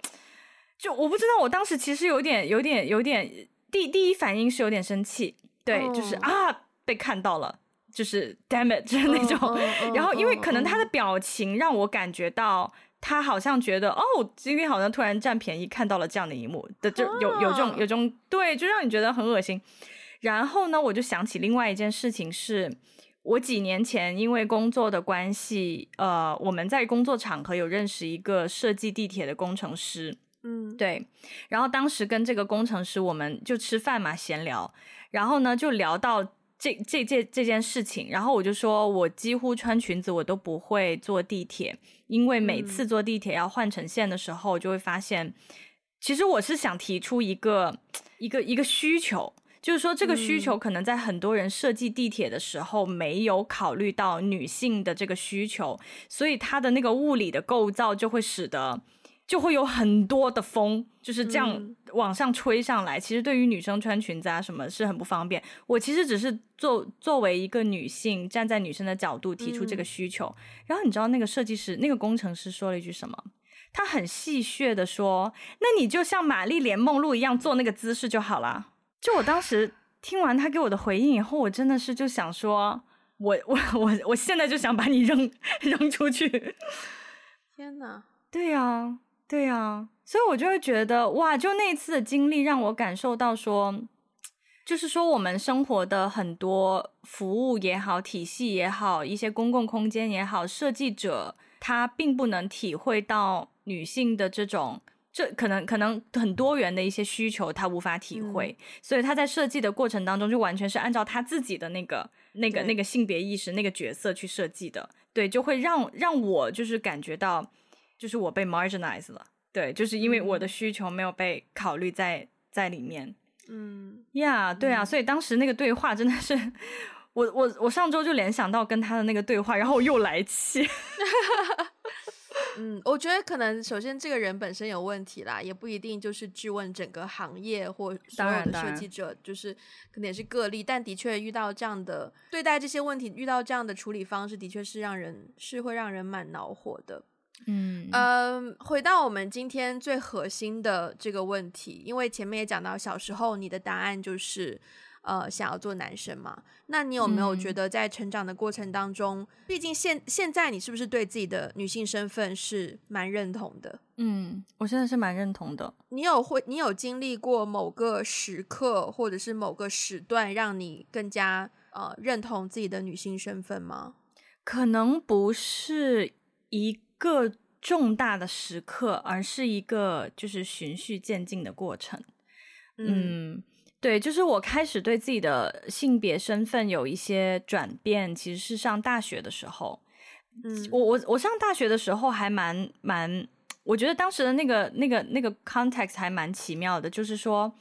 就我不知道，我当时其实有点有点有点第第一反应是有点生气，对，就是啊被看到了，就是 damn it 就是那种，然后因为可能他的表情让我感觉到。他好像觉得哦，今天好像突然占便宜，看到了这样的一幕的，就有有这种有这种对，就让你觉得很恶心。然后呢，我就想起另外一件事情是，是我几年前因为工作的关系，呃，我们在工作场合有认识一个设计地铁的工程师，嗯，对。然后当时跟这个工程师，我们就吃饭嘛，闲聊，然后呢就聊到这这这这件事情，然后我就说我几乎穿裙子我都不会坐地铁。因为每次坐地铁要换乘线的时候，就会发现，嗯、其实我是想提出一个一个一个需求，就是说这个需求可能在很多人设计地铁的时候没有考虑到女性的这个需求，所以它的那个物理的构造就会使得。就会有很多的风，就是这样往上吹上来。嗯、其实对于女生穿裙子啊什么是很不方便。我其实只是作作为一个女性，站在女生的角度提出这个需求。嗯、然后你知道那个设计师、那个工程师说了一句什么？他很戏谑的说：“那你就像玛丽莲梦露一样做那个姿势就好了。”就我当时听完他给我的回应以后，我真的是就想说：“我我我我现在就想把你扔扔出去。”天哪！对呀、啊。对啊，所以我就会觉得哇，就那次的经历让我感受到说，就是说我们生活的很多服务也好、体系也好、一些公共空间也好，设计者他并不能体会到女性的这种，这可能可能很多元的一些需求，他无法体会，嗯、所以他在设计的过程当中就完全是按照他自己的那个、那个、那个性别意识、那个角色去设计的，对，就会让让我就是感觉到。就是我被 marginalized 了，对，就是因为我的需求没有被考虑在在里面，嗯，呀，yeah, 对啊，嗯、所以当时那个对话真的是，我我我上周就联想到跟他的那个对话，然后我又来气，嗯，我觉得可能首先这个人本身有问题啦，也不一定就是质问整个行业或所有的设计者，就是可能也是个例，但的确遇到这样的对待这些问题，遇到这样的处理方式，的确是让人是会让人蛮恼火的。嗯，呃，回到我们今天最核心的这个问题，因为前面也讲到，小时候你的答案就是，呃，想要做男生嘛。那你有没有觉得在成长的过程当中，嗯、毕竟现现在你是不是对自己的女性身份是蛮认同的？嗯，我现在是蛮认同的。你有会，你有经历过某个时刻或者是某个时段，让你更加呃认同自己的女性身份吗？可能不是一。个重大的时刻，而是一个就是循序渐进的过程。嗯，嗯，对，就是我开始对自己的性别身份有一些转变，其实是上大学的时候。嗯，我我我上大学的时候还蛮蛮，我觉得当时的那个那个那个 context 还蛮奇妙的，就是说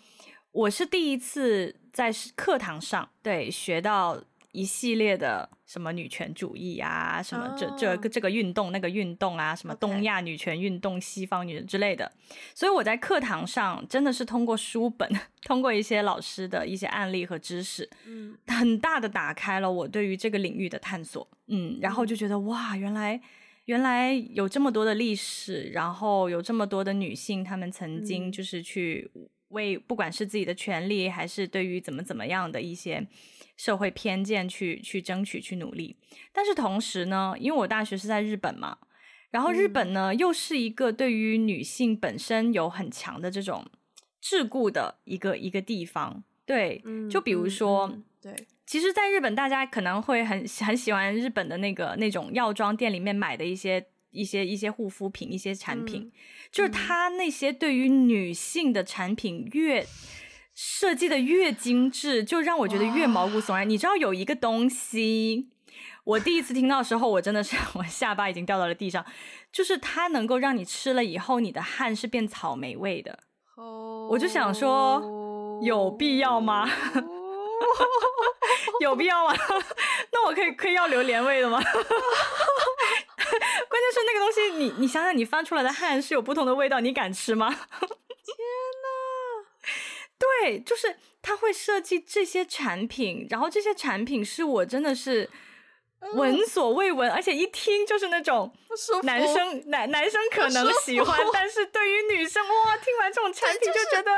我是第一次在课堂上对学到。一系列的什么女权主义啊，什么这、oh. 这个这个运动那个运动啊，什么东亚女权运动.西方女之类的。所以我在课堂上真的是通过书本，通过一些老师的一些案例和知识，嗯，很大的打开了我对于这个领域的探索。嗯，然后就觉得哇，原来原来有这么多的历史，然后有这么多的女性，她们曾经就是去。为不管是自己的权利，还是对于怎么怎么样的一些社会偏见去去争取、去努力，但是同时呢，因为我大学是在日本嘛，然后日本呢、嗯、又是一个对于女性本身有很强的这种桎梏的一个一个地方。对，就比如说，嗯嗯、对，其实，在日本大家可能会很很喜欢日本的那个那种药妆店里面买的一些。一些一些护肤品，一些产品，嗯、就是它那些对于女性的产品越设计的越精致，就让我觉得越毛骨悚然。你知道有一个东西，我第一次听到的时候，我真的是我下巴已经掉到了地上，就是它能够让你吃了以后，你的汗是变草莓味的。哦，我就想说，有必要吗？有必要吗？那我可以可以要榴莲味的吗？关键是那个东西你，你你想想，你翻出来的汗是有不同的味道，你敢吃吗？天哪！对，就是他会设计这些产品，然后这些产品是我真的是闻所未闻，嗯、而且一听就是那种男生男男生可能喜欢，但是对于女生哇，听完这种产品就觉得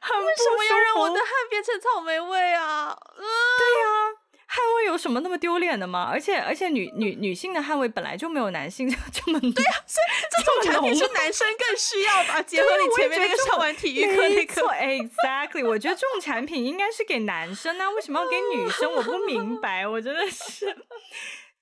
很不舒服。为什么要让我的汗变成草莓味啊？嗯、对呀、啊。汗味有什么那么丢脸的吗？而且而且女女女性的捍卫本来就没有男性 这么浓。对呀、啊，所以这种产品是男生更需要吧？结合你前面那个上完体育课那个。没错，exactly。我觉得这种产品应该是给男生啊，为什么要给女生？我不明白，我真的是。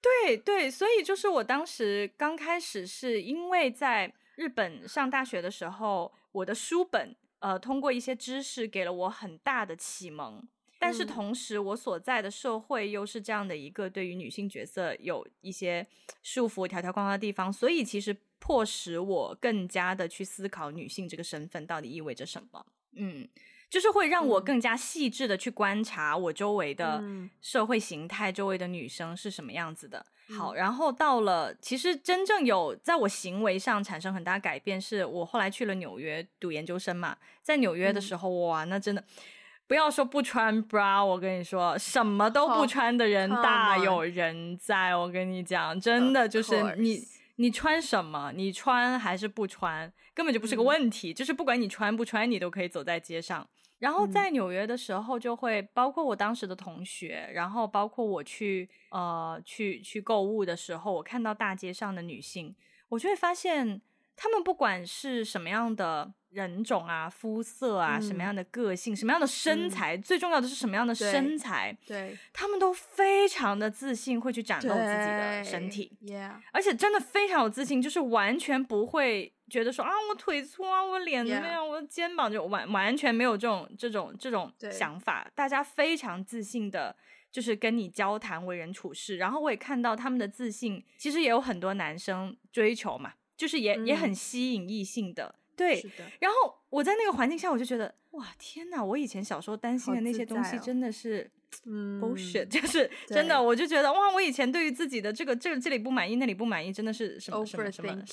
对对，所以就是我当时刚开始是因为在日本上大学的时候，我的书本呃通过一些知识给了我很大的启蒙。但是同时，我所在的社会又是这样的一个对于女性角色有一些束缚、条条框框的地方，所以其实迫使我更加的去思考女性这个身份到底意味着什么。嗯，就是会让我更加细致的去观察我周围的社会形态，周围的女生是什么样子的。好，然后到了其实真正有在我行为上产生很大改变，是我后来去了纽约读研究生嘛，在纽约的时候，哇，那真的。不要说不穿 bra，我跟你说，什么都不穿的人大有人在。Oh, 我跟你讲，真的就是你你穿什么，你穿还是不穿，根本就不是个问题。嗯、就是不管你穿不穿，你都可以走在街上。然后在纽约的时候，就会包括我当时的同学，然后包括我去呃去去购物的时候，我看到大街上的女性，我就会发现，她们不管是什么样的。人种啊，肤色啊，嗯、什么样的个性，什么样的身材，嗯、最重要的是什么样的身材？对，对他们都非常的自信，会去展露自己的身体，而且真的非常有自信，就是完全不会觉得说啊，我腿粗啊，我脸怎么样，我的肩膀就完完全没有这种这种这种想法，大家非常自信的，就是跟你交谈、为人处事，然后我也看到他们的自信，其实也有很多男生追求嘛，就是也、嗯、也很吸引异性的。对，然后我在那个环境下，我就觉得哇，天哪！我以前小时候担心的那些东西，真的是，嗯，bullshit，就是真的，我就觉得哇，我以前对于自己的这个这个这里不满意，那里不满意，真的是什么什么什么，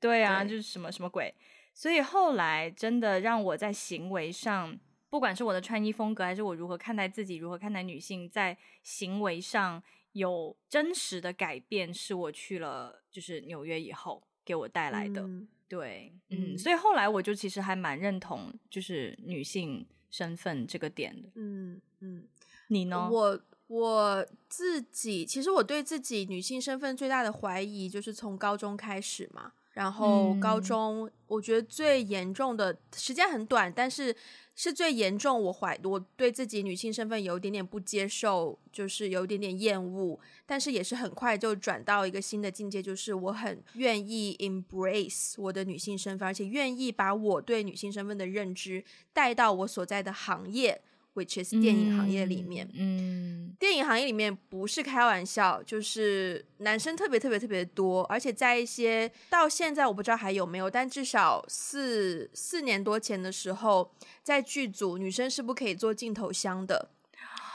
对啊，就是什么什么鬼。所以后来真的让我在行为上，不管是我的穿衣风格，还是我如何看待自己，如何看待女性，在行为上有真实的改变，是我去了就是纽约以后给我带来的。对，嗯，所以后来我就其实还蛮认同，就是女性身份这个点的，嗯嗯，你呢？我我自己其实我对自己女性身份最大的怀疑就是从高中开始嘛，然后高中我觉得最严重的时间很短，但是。是最严重，我怀我对自己女性身份有一点点不接受，就是有一点点厌恶，但是也是很快就转到一个新的境界，就是我很愿意 embrace 我的女性身份，而且愿意把我对女性身份的认知带到我所在的行业。Which is 电影行业里面，嗯，嗯，电影行业里面不是开玩笑，就是男生特别特别特别多，而且在一些到现在我不知道还有没有，但至少四四年多前的时候，在剧组女生是不可以做镜头箱的。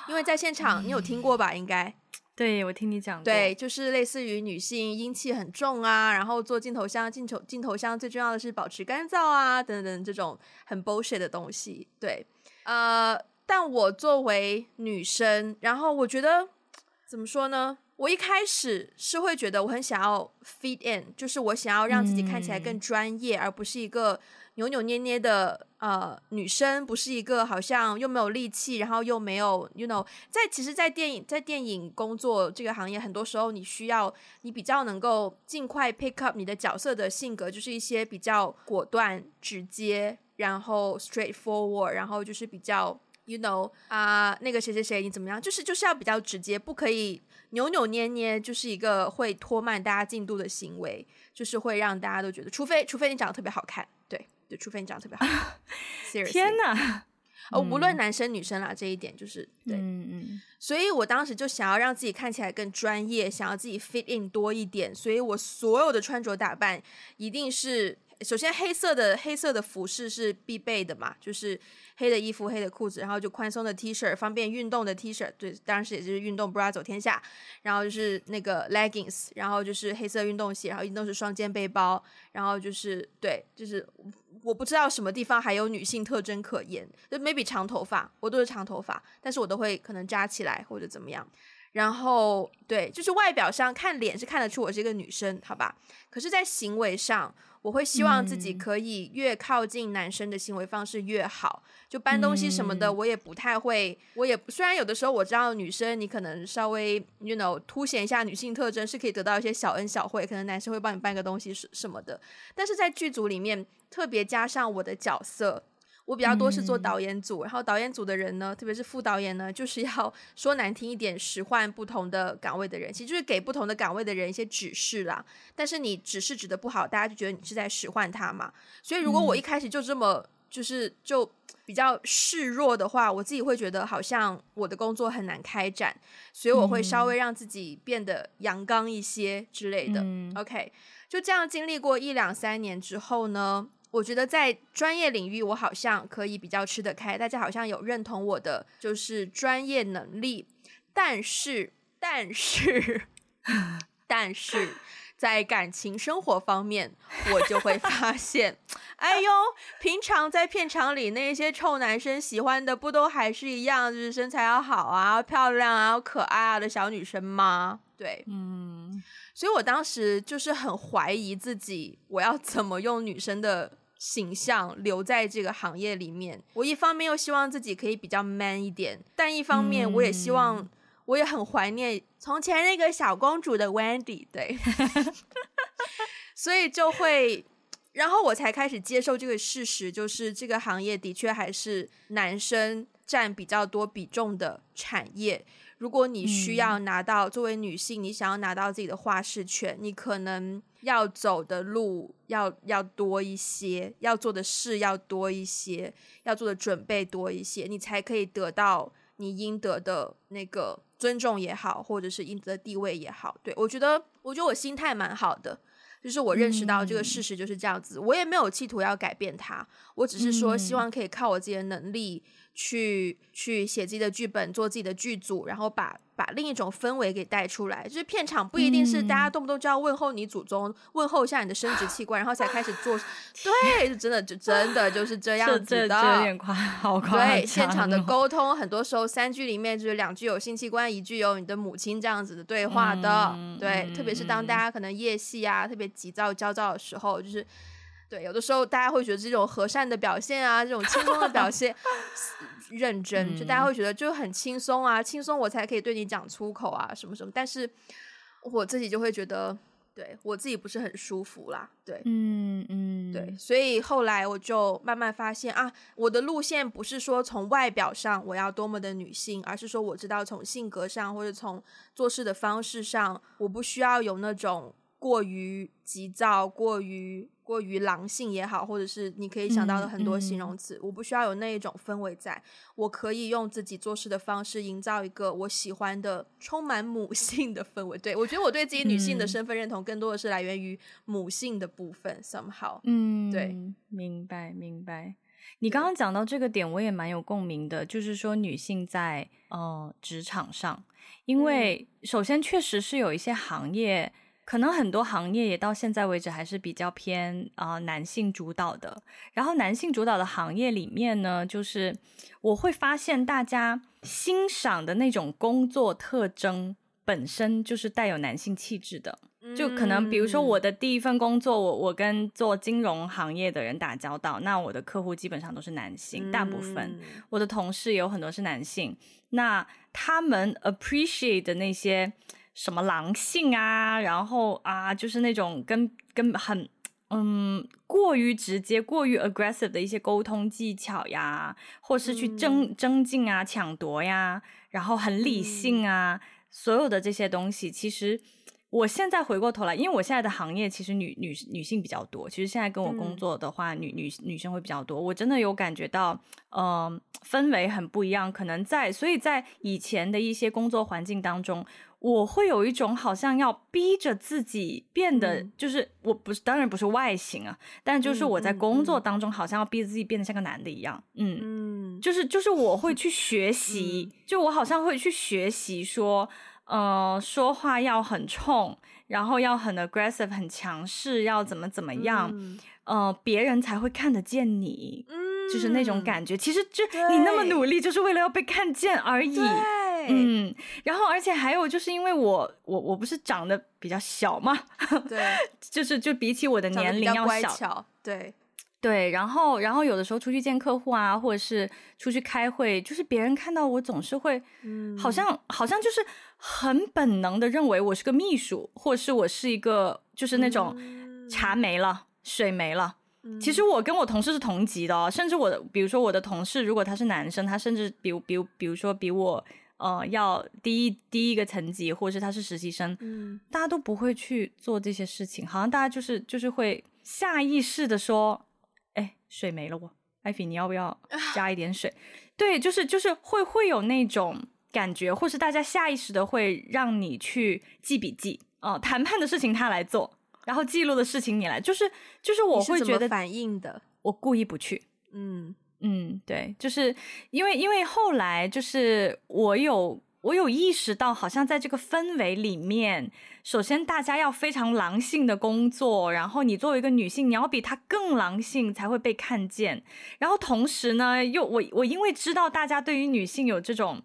因为在现场你有听过吧？应该。对，我听你讲过。对，就是类似于女性阴气很重啊，然后做镜头箱，镜头镜头箱最重要的是保持干燥啊，等等这种很 bullshit 的东西。对，呃，但我作为女生，然后我觉得怎么说呢？我一开始是会觉得我很想要 fit in，就是我想要让自己看起来更专业，嗯、而不是一个。扭扭捏捏的呃女生，不是一个好像又没有力气，然后又没有，you know，在其实，在电影在电影工作这个行业，很多时候你需要你比较能够尽快 pick up 你的角色的性格，就是一些比较果断、直接，然后 straightforward，然后就是比较，you know，啊、呃，那个谁谁谁你怎么样，就是就是要比较直接，不可以扭扭捏捏，就是一个会拖慢大家进度的行为，就是会让大家都觉得，除非除非你长得特别好看，对。对，除非你长得特别好。天哪！哦，无论男生女生啦，这一点就是对。嗯嗯。所以我当时就想要让自己看起来更专业，想要自己 fit in 多一点，所以我所有的穿着打扮一定是，首先黑色的黑色的服饰是必备的嘛，就是。黑的衣服，黑的裤子，然后就宽松的 T 恤，方便运动的 T 恤，对，当时也就是运动 bra 走天下。然后就是那个 leggings，然后就是黑色运动鞋，然后运动是双肩背包，然后就是对，就是我不知道什么地方还有女性特征可言，就 maybe 长头发，我都是长头发，但是我都会可能扎起来或者怎么样。然后对，就是外表上看脸是看得出我是一个女生，好吧？可是，在行为上。我会希望自己可以越靠近男生的行为方式越好，就搬东西什么的，我也不太会。我也虽然有的时候我知道女生你可能稍微，you know，凸显一下女性特征是可以得到一些小恩小惠，可能男生会帮你搬个东西什什么的。但是在剧组里面，特别加上我的角色。我比较多是做导演组，嗯、然后导演组的人呢，特别是副导演呢，就是要 说难听一点，使唤不同的岗位的人，其实就是给不同的岗位的人一些指示啦。但是你指示指的不好，大家就觉得你是在使唤他嘛。所以如果我一开始就这么就是就比较示弱的话，我自己会觉得好像我的工作很难开展，所以我会稍微让自己变得阳刚一些之类的。嗯、OK，就这样经历过一两三年之后呢。我觉得在专业领域，我好像可以比较吃得开，大家好像有认同我的就是专业能力。但是，但是，但是在感情生活方面，我就会发现，哎呦，平常在片场里那些臭男生喜欢的，不都还是一样，就是身材要好啊、漂亮啊、可爱啊的小女生吗？对，嗯，所以我当时就是很怀疑自己，我要怎么用女生的。形象留在这个行业里面，我一方面又希望自己可以比较 man 一点，但一方面我也希望，我也很怀念从前那个小公主的 Wendy，对，所以就会，然后我才开始接受这个事实，就是这个行业的确还是男生占比较多比重的产业。如果你需要拿到作为女性，你想要拿到自己的话事权，你可能要走的路要要多一些，要做的事要多一些，要做的准备多一些，你才可以得到你应得的那个尊重也好，或者是应得的地位也好。对，我觉得，我觉得我心态蛮好的，就是我认识到这个事实就是这样子，我也没有企图要改变它，我只是说希望可以靠我自己的能力。去去写自己的剧本，做自己的剧组，然后把把另一种氛围给带出来。就是片场不一定是大家动不动就要问候你祖宗，嗯、问候一下你的生殖器官，然后才开始做。对，就真的就真的就是这样子的。有点夸，好夸张。对，现场的沟通，很多时候三句里面就是两句有性器官，一句有你的母亲这样子的对话的。嗯、对，嗯、特别是当大家可能夜戏啊，特别急躁焦躁的时候，就是。对，有的时候大家会觉得这种和善的表现啊，这种轻松的表现，认真，就大家会觉得就很轻松啊，轻松我才可以对你讲粗口啊，什么什么。但是我自己就会觉得，对我自己不是很舒服啦。对，嗯嗯，对，所以后来我就慢慢发现啊，我的路线不是说从外表上我要多么的女性，而是说我知道从性格上或者从做事的方式上，我不需要有那种过于急躁、过于。过于狼性也好，或者是你可以想到的很多形容词，嗯嗯、我不需要有那一种氛围在，在我可以用自己做事的方式营造一个我喜欢的充满母性的氛围。对，我觉得我对自己女性的身份认同更多的是来源于母性的部分。Somehow，嗯，对，明白明白。你刚刚讲到这个点，我也蛮有共鸣的，就是说女性在呃职场上，因为首先确实是有一些行业，可能很多行业也到现在为止还是比较偏啊、呃、男性主导的。然后男性主导的行业里面呢，就是我会发现大家欣赏的那种工作特征本身就是带有男性气质的。就可能，比如说我的第一份工作，我我跟做金融行业的人打交道，那我的客户基本上都是男性，大部分我的同事也有很多是男性，那他们 appreciate 的那些什么狼性啊，然后啊，就是那种跟跟很嗯过于直接、过于 aggressive 的一些沟通技巧呀，或是去争争竞啊、抢夺呀，然后很理性啊，所有的这些东西，其实。我现在回过头来，因为我现在的行业其实女女女性比较多，其实现在跟我工作的话，嗯、女女女生会比较多。我真的有感觉到，嗯、呃，氛围很不一样。可能在，所以在以前的一些工作环境当中，我会有一种好像要逼着自己变得，嗯、就是我不是，当然不是外形啊，但就是我在工作当中好像要逼着自己变得像个男的一样。嗯嗯，就是就是我会去学 习，嗯、就我好像会去学习说。呃，说话要很冲，然后要很 aggressive，很强势，要怎么怎么样，嗯、呃，别人才会看得见你，嗯，就是那种感觉。其实就你那么努力，就是为了要被看见而已。对嗯，然后而且还有就是因为我我我不是长得比较小嘛，对，就是就比起我的年龄要小，对。对，然后，然后有的时候出去见客户啊，或者是出去开会，就是别人看到我总是会，嗯，好像好像就是很本能的认为我是个秘书，或者是我是一个就是那种茶没了，水没了。嗯，其实我跟我同事是同级的哦，甚至我的，比如说我的同事，如果他是男生，他甚至比比比如说比我呃要低一第一个层级，或者是他是实习生，嗯，大家都不会去做这些事情，好像大家就是就是会下意识的说。哎水没了我，艾菲，你要不要加一点水？对，就是就是会会有那种感觉，或是大家下意识的会让你去记笔记哦、呃，谈判的事情他来做，然后记录的事情你来，就是就是我会觉得反应的，我故意不去，嗯嗯，对，就是因为因为后来就是我有。我有意识到，好像在这个氛围里面，首先大家要非常狼性的工作，然后你作为一个女性，你要比她更狼性才会被看见。然后同时呢，又我我因为知道大家对于女性有这种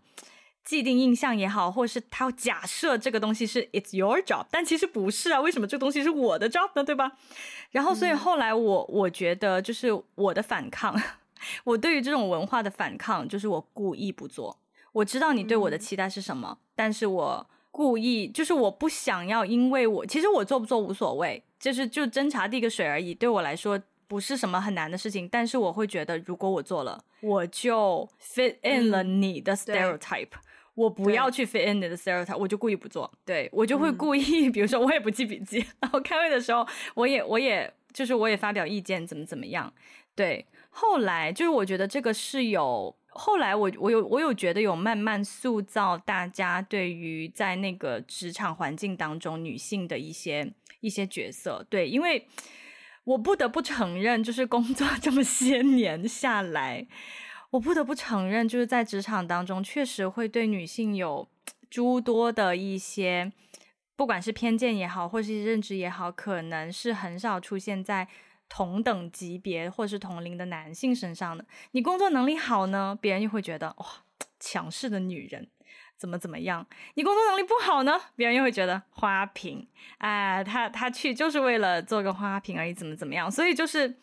既定印象也好，或是他假设这个东西是 it's your job，但其实不是啊，为什么这个东西是我的 job 呢？对吧？然后所以后来我我觉得就是我的反抗，我对于这种文化的反抗，就是我故意不做。我知道你对我的期待是什么，嗯、但是我故意就是我不想要，因为我其实我做不做无所谓，就是就斟茶递个水而已，对我来说不是什么很难的事情。但是我会觉得，如果我做了，我就 fit in 了你的 stereotype，、嗯、我不要去 fit in 你的 stereotype，我就故意不做。对，我就会故意，嗯、比如说我也不记笔记，然后开会的时候，我也我也就是我也发表意见，怎么怎么样。对，后来就是我觉得这个是有。后来我我有我有觉得有慢慢塑造大家对于在那个职场环境当中女性的一些一些角色，对，因为我不得不承认，就是工作 这么些年下来，我不得不承认，就是在职场当中确实会对女性有诸多的一些，不管是偏见也好，或是认知也好，可能是很少出现在。同等级别或是同龄的男性身上的，你工作能力好呢，别人就会觉得哇，强势的女人怎么怎么样；你工作能力不好呢，别人又会觉得花瓶，哎，他他去就是为了做个花瓶而已，怎么怎么样。所以就是，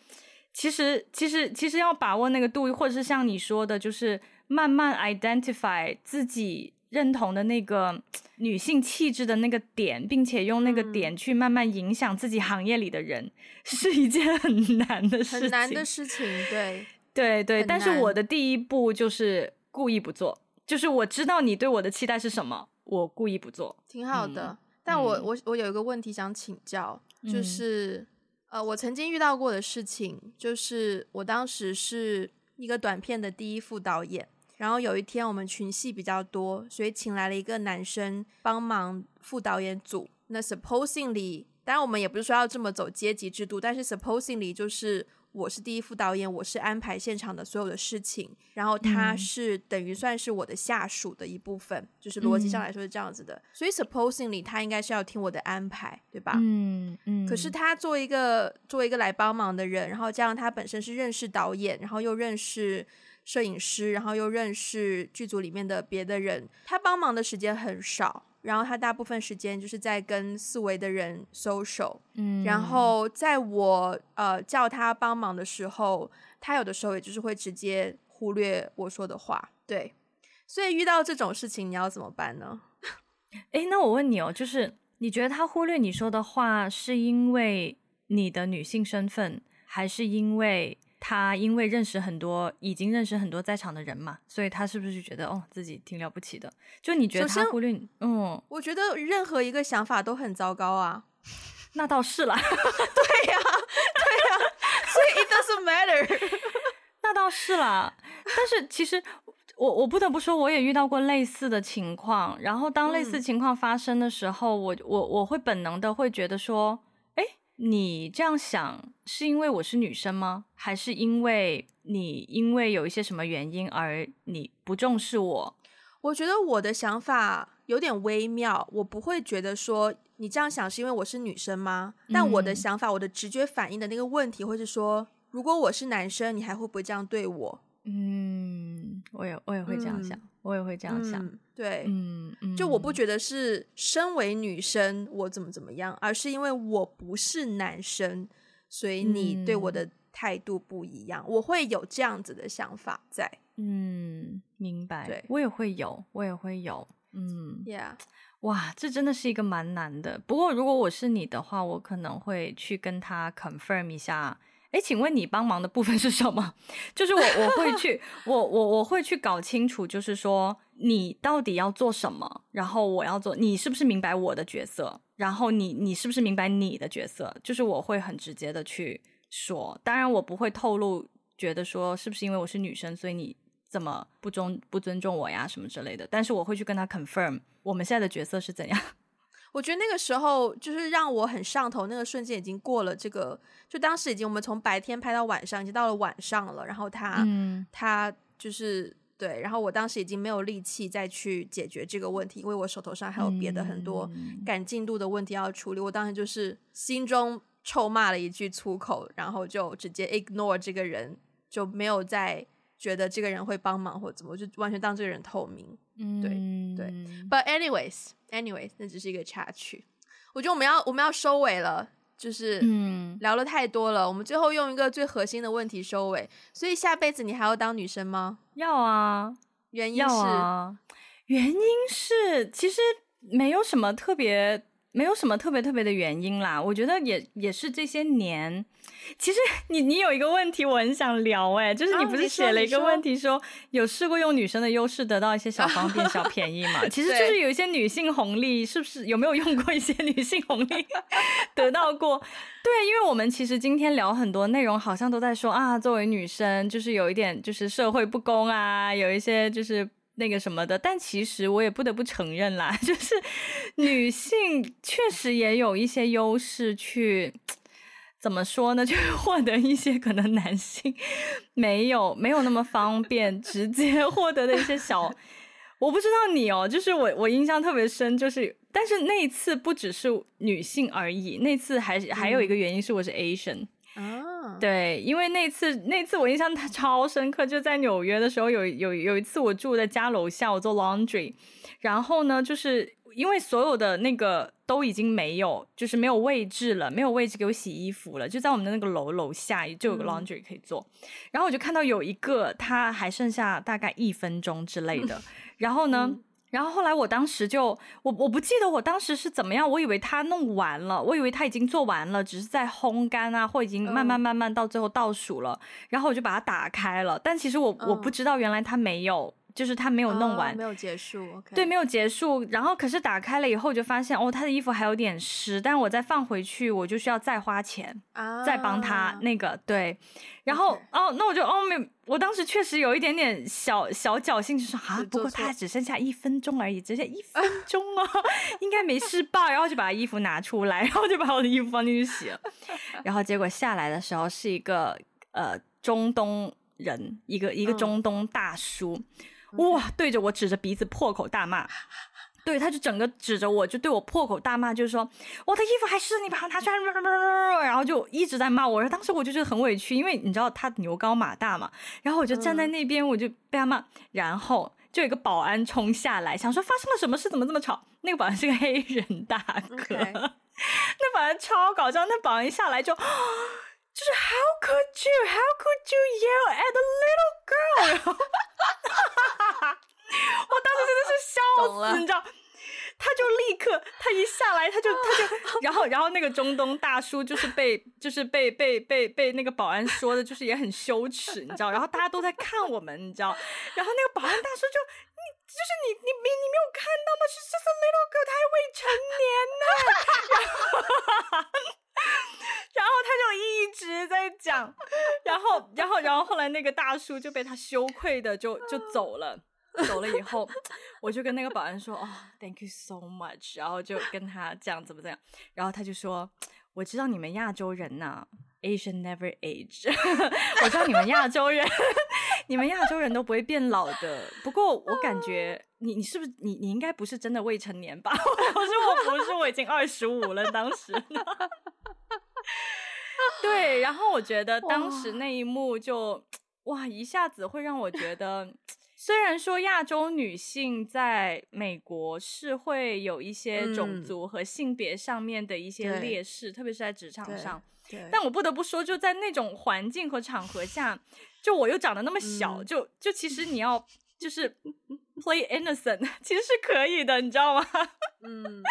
其实其实其实要把握那个度，或者是像你说的，就是慢慢 identify 自己。认同的那个女性气质的那个点，并且用那个点去慢慢影响自己行业里的人，嗯、是一件很难的事情。很难的事情，对，对对。但是我的第一步就是故意不做，就是我知道你对我的期待是什么，我故意不做，挺好的。嗯、但我我我有一个问题想请教，就是、嗯、呃，我曾经遇到过的事情，就是我当时是一个短片的第一副导演。然后有一天我们群戏比较多，所以请来了一个男生帮忙副导演组。那 supposingly，当然我们也不是说要这么走阶级制度，但是 supposingly 就是我是第一副导演，我是安排现场的所有的事情，然后他是等于算是我的下属的一部分，嗯、就是逻辑上来说是这样子的。嗯、所以 supposingly 他应该是要听我的安排，对吧？嗯嗯。可是他作为一个作为一个来帮忙的人，然后加上他本身是认识导演，然后又认识摄影师，然后又认识剧组里面的别的人，他帮忙的时间很少。然后他大部分时间就是在跟四维的人 social，嗯，然后在我呃叫他帮忙的时候，他有的时候也就是会直接忽略我说的话，对，所以遇到这种事情你要怎么办呢？诶，那我问你哦，就是你觉得他忽略你说的话，是因为你的女性身份，还是因为？他因为认识很多，已经认识很多在场的人嘛，所以他是不是就觉得哦自己挺了不起的？就你觉得他忽略你？嗯，我觉得任何一个想法都很糟糕啊。那倒是啦，对呀，对呀，所以 it doesn't matter。那倒是啦，但是其实我我不得不说，我也遇到过类似的情况。然后当类似情况发生的时候，嗯、我我我会本能的会觉得说。你这样想是因为我是女生吗？还是因为你因为有一些什么原因而你不重视我？我觉得我的想法有点微妙，我不会觉得说你这样想是因为我是女生吗？但我的想法，嗯、我的直觉反应的那个问题会是说，如果我是男生，你还会不会这样对我？嗯，我也我也会这样想，嗯、我也会这样想。嗯、对，嗯，嗯，就我不觉得是身为女生我怎么怎么样，而是因为我不是男生，所以你对我的态度不一样。嗯、我会有这样子的想法在。嗯，明白。对，我也会有，我也会有。嗯，Yeah，哇，这真的是一个蛮难的。不过如果我是你的话，我可能会去跟他 confirm 一下。哎，请问你帮忙的部分是什么？就是我我会去，我我我会去搞清楚，就是说你到底要做什么，然后我要做，你是不是明白我的角色？然后你你是不是明白你的角色？就是我会很直接的去说，当然我不会透露，觉得说是不是因为我是女生，所以你怎么不尊不尊重我呀什么之类的。但是我会去跟他 confirm 我们现在的角色是怎样。我觉得那个时候就是让我很上头，那个瞬间已经过了这个，就当时已经我们从白天拍到晚上，已经到了晚上了。然后他，嗯、他就是对，然后我当时已经没有力气再去解决这个问题，因为我手头上还有别的很多赶进度的问题要处理。嗯、我当时就是心中臭骂了一句粗口，然后就直接 ignore 这个人，就没有再觉得这个人会帮忙或怎么，我就完全当这个人透明。嗯，对对。But anyways。Anyways，那只是一个插曲。我觉得我们要我们要收尾了，就是嗯，聊了太多了。嗯、我们最后用一个最核心的问题收尾。所以下辈子你还要当女生吗？要啊，原因是啊，原因是其实没有什么特别。没有什么特别特别的原因啦，我觉得也也是这些年。其实你你有一个问题我很想聊哎，就是你不是写了一个问题说，说有试过用女生的优势得到一些小方便、小便宜嘛？其实就是有一些女性红利，是不是有没有用过一些女性红利 得到过？对，因为我们其实今天聊很多内容，好像都在说啊，作为女生就是有一点就是社会不公啊，有一些就是。那个什么的，但其实我也不得不承认啦，就是女性确实也有一些优势，去怎么说呢？就是获得一些可能男性没有没有那么方便直接获得的一些小，我不知道你哦，就是我我印象特别深，就是但是那一次不只是女性而已，那次还还有一个原因是我是 Asian。哦，对，因为那次那次我印象 超深刻，就在纽约的时候，有有有一次我住在家楼下，我做 laundry，然后呢，就是因为所有的那个都已经没有，就是没有位置了，没有位置给我洗衣服了，就在我们的那个楼楼下就有个 laundry 可以做，嗯、然后我就看到有一个，他还剩下大概一分钟之类的，然后呢。嗯然后后来，我当时就我我不记得我当时是怎么样，我以为他弄完了，我以为他已经做完了，只是在烘干啊，或已经慢慢慢慢到最后倒数了，然后我就把它打开了，但其实我我不知道原来他没有。就是他没有弄完，哦、没有结束，okay、对，没有结束。然后可是打开了以后，就发现哦，他的衣服还有点湿，但我再放回去，我就需要再花钱，啊、再帮他那个对。然后哦，那我就哦没，我当时确实有一点点小小侥幸，就说啊，不过他只剩下一分钟而已，只剩一 分钟啊，应该没事吧？然后就把衣服拿出来，然后就把我的衣服放进去洗了。然后结果下来的时候是一个。呃中东人，一个一个中东大叔，嗯、哇，对着我指着鼻子破口大骂。对，他就整个指着我，就对我破口大骂，就是说我的衣服还是，你把它拿出来，然后就一直在骂我。当时我就觉得很委屈，因为你知道他牛高马大嘛。然后我就站在那边，我就被他骂。然后就有一个保安冲下来，想说发生了什么事，怎么这么吵？那个保安是个黑人大哥 那保安超搞笑。那保安一下来就就是 How could you? How could you yell at a little girl? 我当时真的是笑死，你知道。他就立刻，他一下来，他就他就，然后然后那个中东大叔就是被就是被被被被那个保安说的，就是也很羞耻，你知道，然后大家都在看我们，你知道，然后那个保安大叔就你就是你你你你没有看到吗？She's just a little girl，他还未成年呢，然后 然后他就一直在讲，然后然后然后后来那个大叔就被他羞愧的就就走了。走了以后，我就跟那个保安说：“哦，Thank you so much。”然后就跟他讲怎么怎样，然后他就说：“我知道你们亚洲人呐、，Asian never age。我知道你们亚洲人，你们亚洲人都不会变老的。不过我感觉你你是不是你你应该不是真的未成年吧？” 我说：“我不是，我已经二十五了。”当时，对，然后我觉得当时那一幕就哇，一下子会让我觉得。虽然说亚洲女性在美国是会有一些种族和性别上面的一些劣势，嗯、特别是在职场上，但我不得不说，就在那种环境和场合下，就我又长得那么小，嗯、就就其实你要 就是 play innocent，其实是可以的，你知道吗？嗯，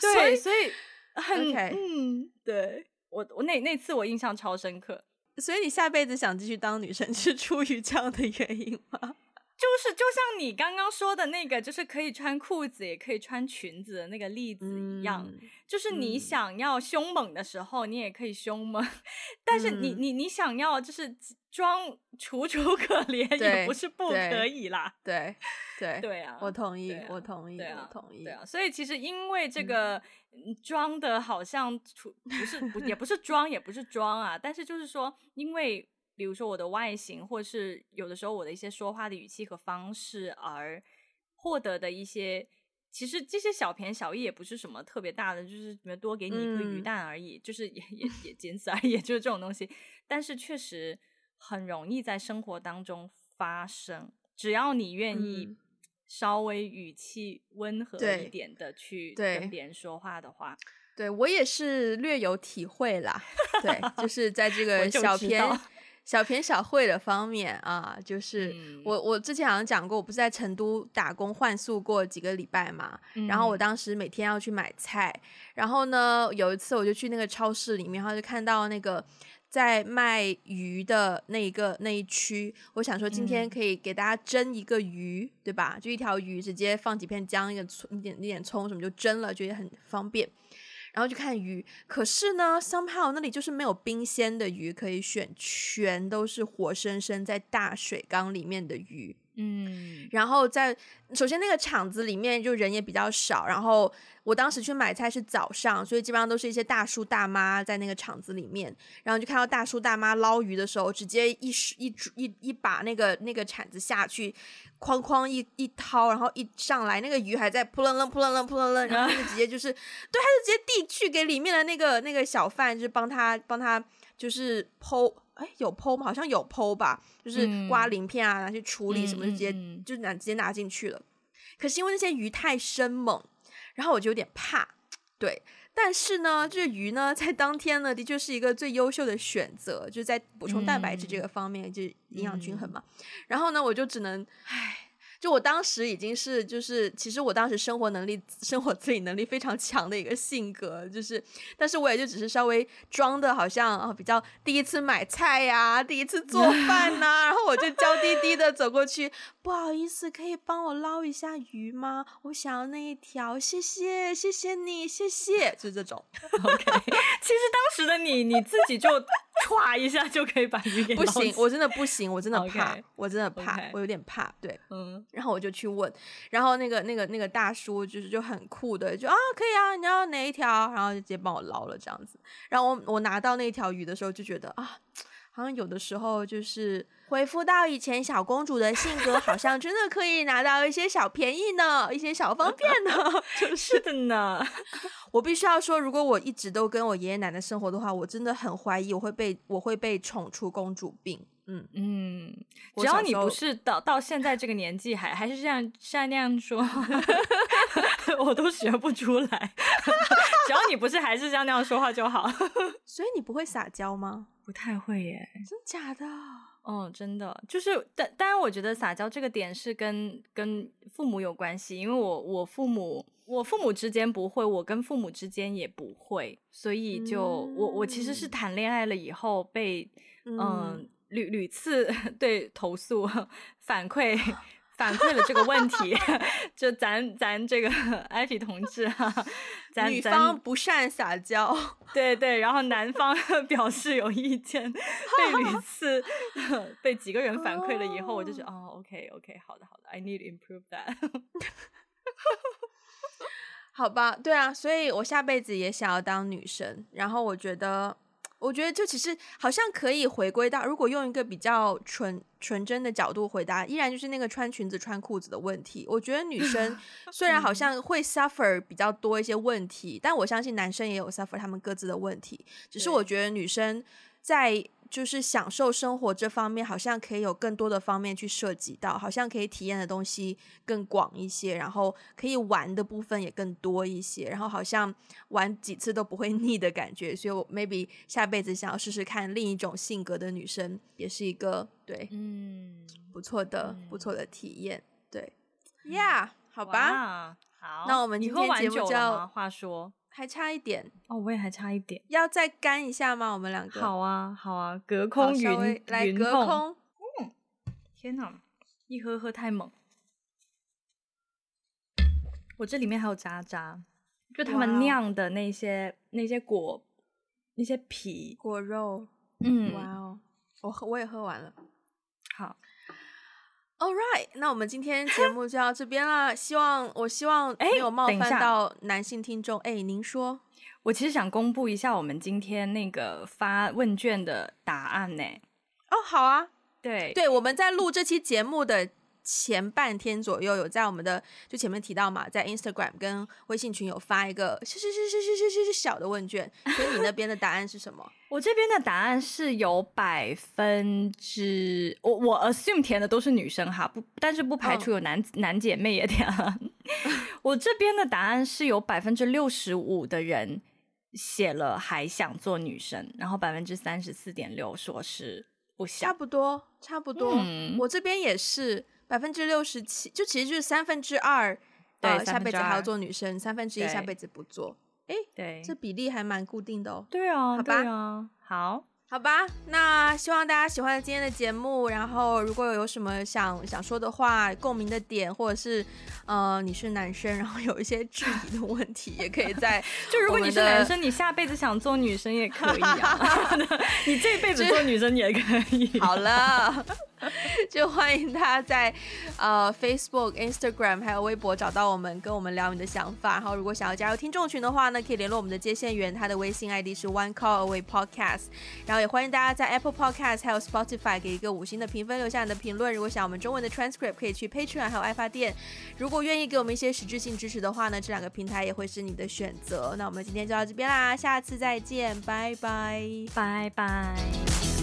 对，所以很.嗯，对我我那那次我印象超深刻，所以你下辈子想继续当女生是出于这样的原因吗？就是就像你刚刚说的那个，就是可以穿裤子也可以穿裙子的那个例子一样，嗯、就是你想要凶猛的时候，你也可以凶猛，嗯、但是你你你想要就是装楚楚可怜，也不是不可以啦。对对对，对啊，我同意，我同意，我同意。对啊，所以其实因为这个装的好像楚不是不也不是装也不是装啊，但是就是说因为。比如说我的外形，或是有的时候我的一些说话的语气和方式，而获得的一些，其实这些小便小益也不是什么特别大的，就是多给你一个鱼蛋而已，嗯、就是也也也仅此而已，就是这种东西。但是确实很容易在生活当中发生，只要你愿意稍微语气温和一点的去跟别人说话的话，对，对我也是略有体会啦。对，就是在这个小便。小偏小会的方面啊，就是我我之前好像讲过，我不是在成都打工换宿过几个礼拜嘛，嗯、然后我当时每天要去买菜，然后呢有一次我就去那个超市里面，然后就看到那个在卖鱼的那一个那一区，我想说今天可以给大家蒸一个鱼，嗯、对吧？就一条鱼直接放几片姜，一个葱，一点一点葱什么就蒸了，觉得很方便。然后就看鱼，可是呢，somehow 那里就是没有冰鲜的鱼可以选，全都是活生生在大水缸里面的鱼。嗯，然后在首先那个场子里面就人也比较少，然后我当时去买菜是早上，所以基本上都是一些大叔大妈在那个场子里面，然后就看到大叔大妈捞鱼的时候，直接一一一一把那个那个铲子下去，哐哐一一掏，然后一上来那个鱼还在扑棱棱扑棱棱扑棱棱，然后就直接就是，对，他就直接递去给里面的那个那个小贩，就是帮他帮他就是剖。哎，有剖吗？好像有剖吧，就是刮鳞片啊，拿去处理什么，就直接、嗯、就拿直接拿进去了。可是因为那些鱼太生猛，然后我就有点怕。对，但是呢，这个鱼呢，在当天呢，的确是一个最优秀的选择，就是在补充蛋白质这个方面，嗯、就营养均衡嘛。嗯、然后呢，我就只能，唉。就我当时已经是，就是其实我当时生活能力、生活自理能力非常强的一个性格，就是，但是我也就只是稍微装的好像啊，比较第一次买菜呀、啊，第一次做 饭呐、啊，然后我就娇滴滴的走过去，不好意思，可以帮我捞一下鱼吗？我想要那一条，谢谢，谢谢你，谢谢，就这种。OK，其实当时的你，你自己就。唰一下就可以把鱼给捞。不行，我真的不行，我真的怕，Okay. 我真的怕，Okay. 我有点怕。对，嗯，然后我就去问，然后那个那个那个大叔就是就很酷的，就啊可以啊，你要哪一条？然后就直接帮我捞了这样子。然后我我拿到那条鱼的时候就觉得啊，好像有的时候就是恢复到以前小公主的性格，好像真的可以拿到一些小便宜呢，一些小方便呢。就是的呢。我必须要说，如果我一直都跟我爷爷奶奶生活的话，我真的很怀疑我会被我会被宠出公主病。嗯嗯，只要你不是到到现在这个年纪还还是这样像那样说，我都学不出来。只要你不是还是像那样说话就好。所以你不会撒娇吗？不太会耶。真假的？哦，真的。就是，但当然，我觉得撒娇这个点是跟跟父母有关系，因为我我父母我父母之间不会，我跟父母之间也不会，所以就、嗯、我我其实是谈恋爱了以后被嗯。呃屡屡次 对投诉 反馈反馈了这个问题，就咱咱这个 艾比同志哈，咱女方不善撒娇，对对，然后男方 表示有意见，被屡次被几个人反馈了以后，我就觉得哦，OK OK，好的好的，I need improve that，好吧，对啊，所以我下辈子也想要当女生，然后我觉得。我觉得就其实好像可以回归到，如果用一个比较纯纯真的角度回答，依然就是那个穿裙子穿裤子的问题。我觉得女生 虽然好像会 suffer 比较多一些问题，但我相信男生也有 suffer 他们各自的问题。只是我觉得女生在。就是享受生活这方面，好像可以有更多的方面去涉及到，好像可以体验的东西更广一些，然后可以玩的部分也更多一些，然后好像玩几次都不会 腻的感觉。所以我 maybe 下辈子想要试试看另一种性格的女生，也是一个对，嗯，不错的不错的体验。对，Yeah，好吧，好，那我们今天节目就要话说。还差一点。哦，我也还差一点，要再干一下吗？我们两个。好啊，好啊，隔空云来隔空，嗯，天哪，一喝喝太猛，我这里面还有渣渣，就他们酿的那些那些果那些皮果肉，嗯，哇哦，我喝我也喝完了，好。All right，那我们今天节目就到这边啦。希望我希望没有冒犯到男性听众。哎，您说，我其实想公布一下我们今天那个发问卷的答案呢。哦，好啊，对对，我们在录这期节目的。前半天左右有在我们的就前面提到嘛，在 Instagram 跟微信群有发一个是是是是是是是小的问卷，所以你那边的答案是什么？我这边的答案是有百分之我我 assume 填的都是女生哈，不，但是不排除有男、oh. 男姐妹也填了。我这边的答案是有百分之六十五的人写了还想做女生，然后百分之三十四点六说是不想。差不多，差不多。嗯、我这边也是。百分之六十七，就其实就是三分之二，对，呃、下辈子还要做女生，三分之一下辈子不做。哎，对，这比例还蛮固定的哦。对啊，好吧，啊、好。好吧，那希望大家喜欢今天的节目。然后，如果有什么想想说的话、共鸣的点，或者是呃你是男生，然后有一些质疑的问题，也可以在 就如果你是男生，你下辈子想做女生也可以啊。你这辈子做女生也可以。好了，就欢迎大家在呃 Facebook、Instagram 还有微博找到我们，跟我们聊你的想法。然后，如果想要加入听众群的话呢，可以联络我们的接线员，他的微信 ID 是 One Call Away Podcast。然后。也欢迎大家在 Apple Podcast 还有 Spotify 给一个五星的评分，留下你的评论。如果想我们中文的 transcript，可以去 Patreon 还有爱发电。如果愿意给我们一些实质性支持的话呢，这两个平台也会是你的选择。那我们今天就到这边啦，下次再见，拜拜，拜拜。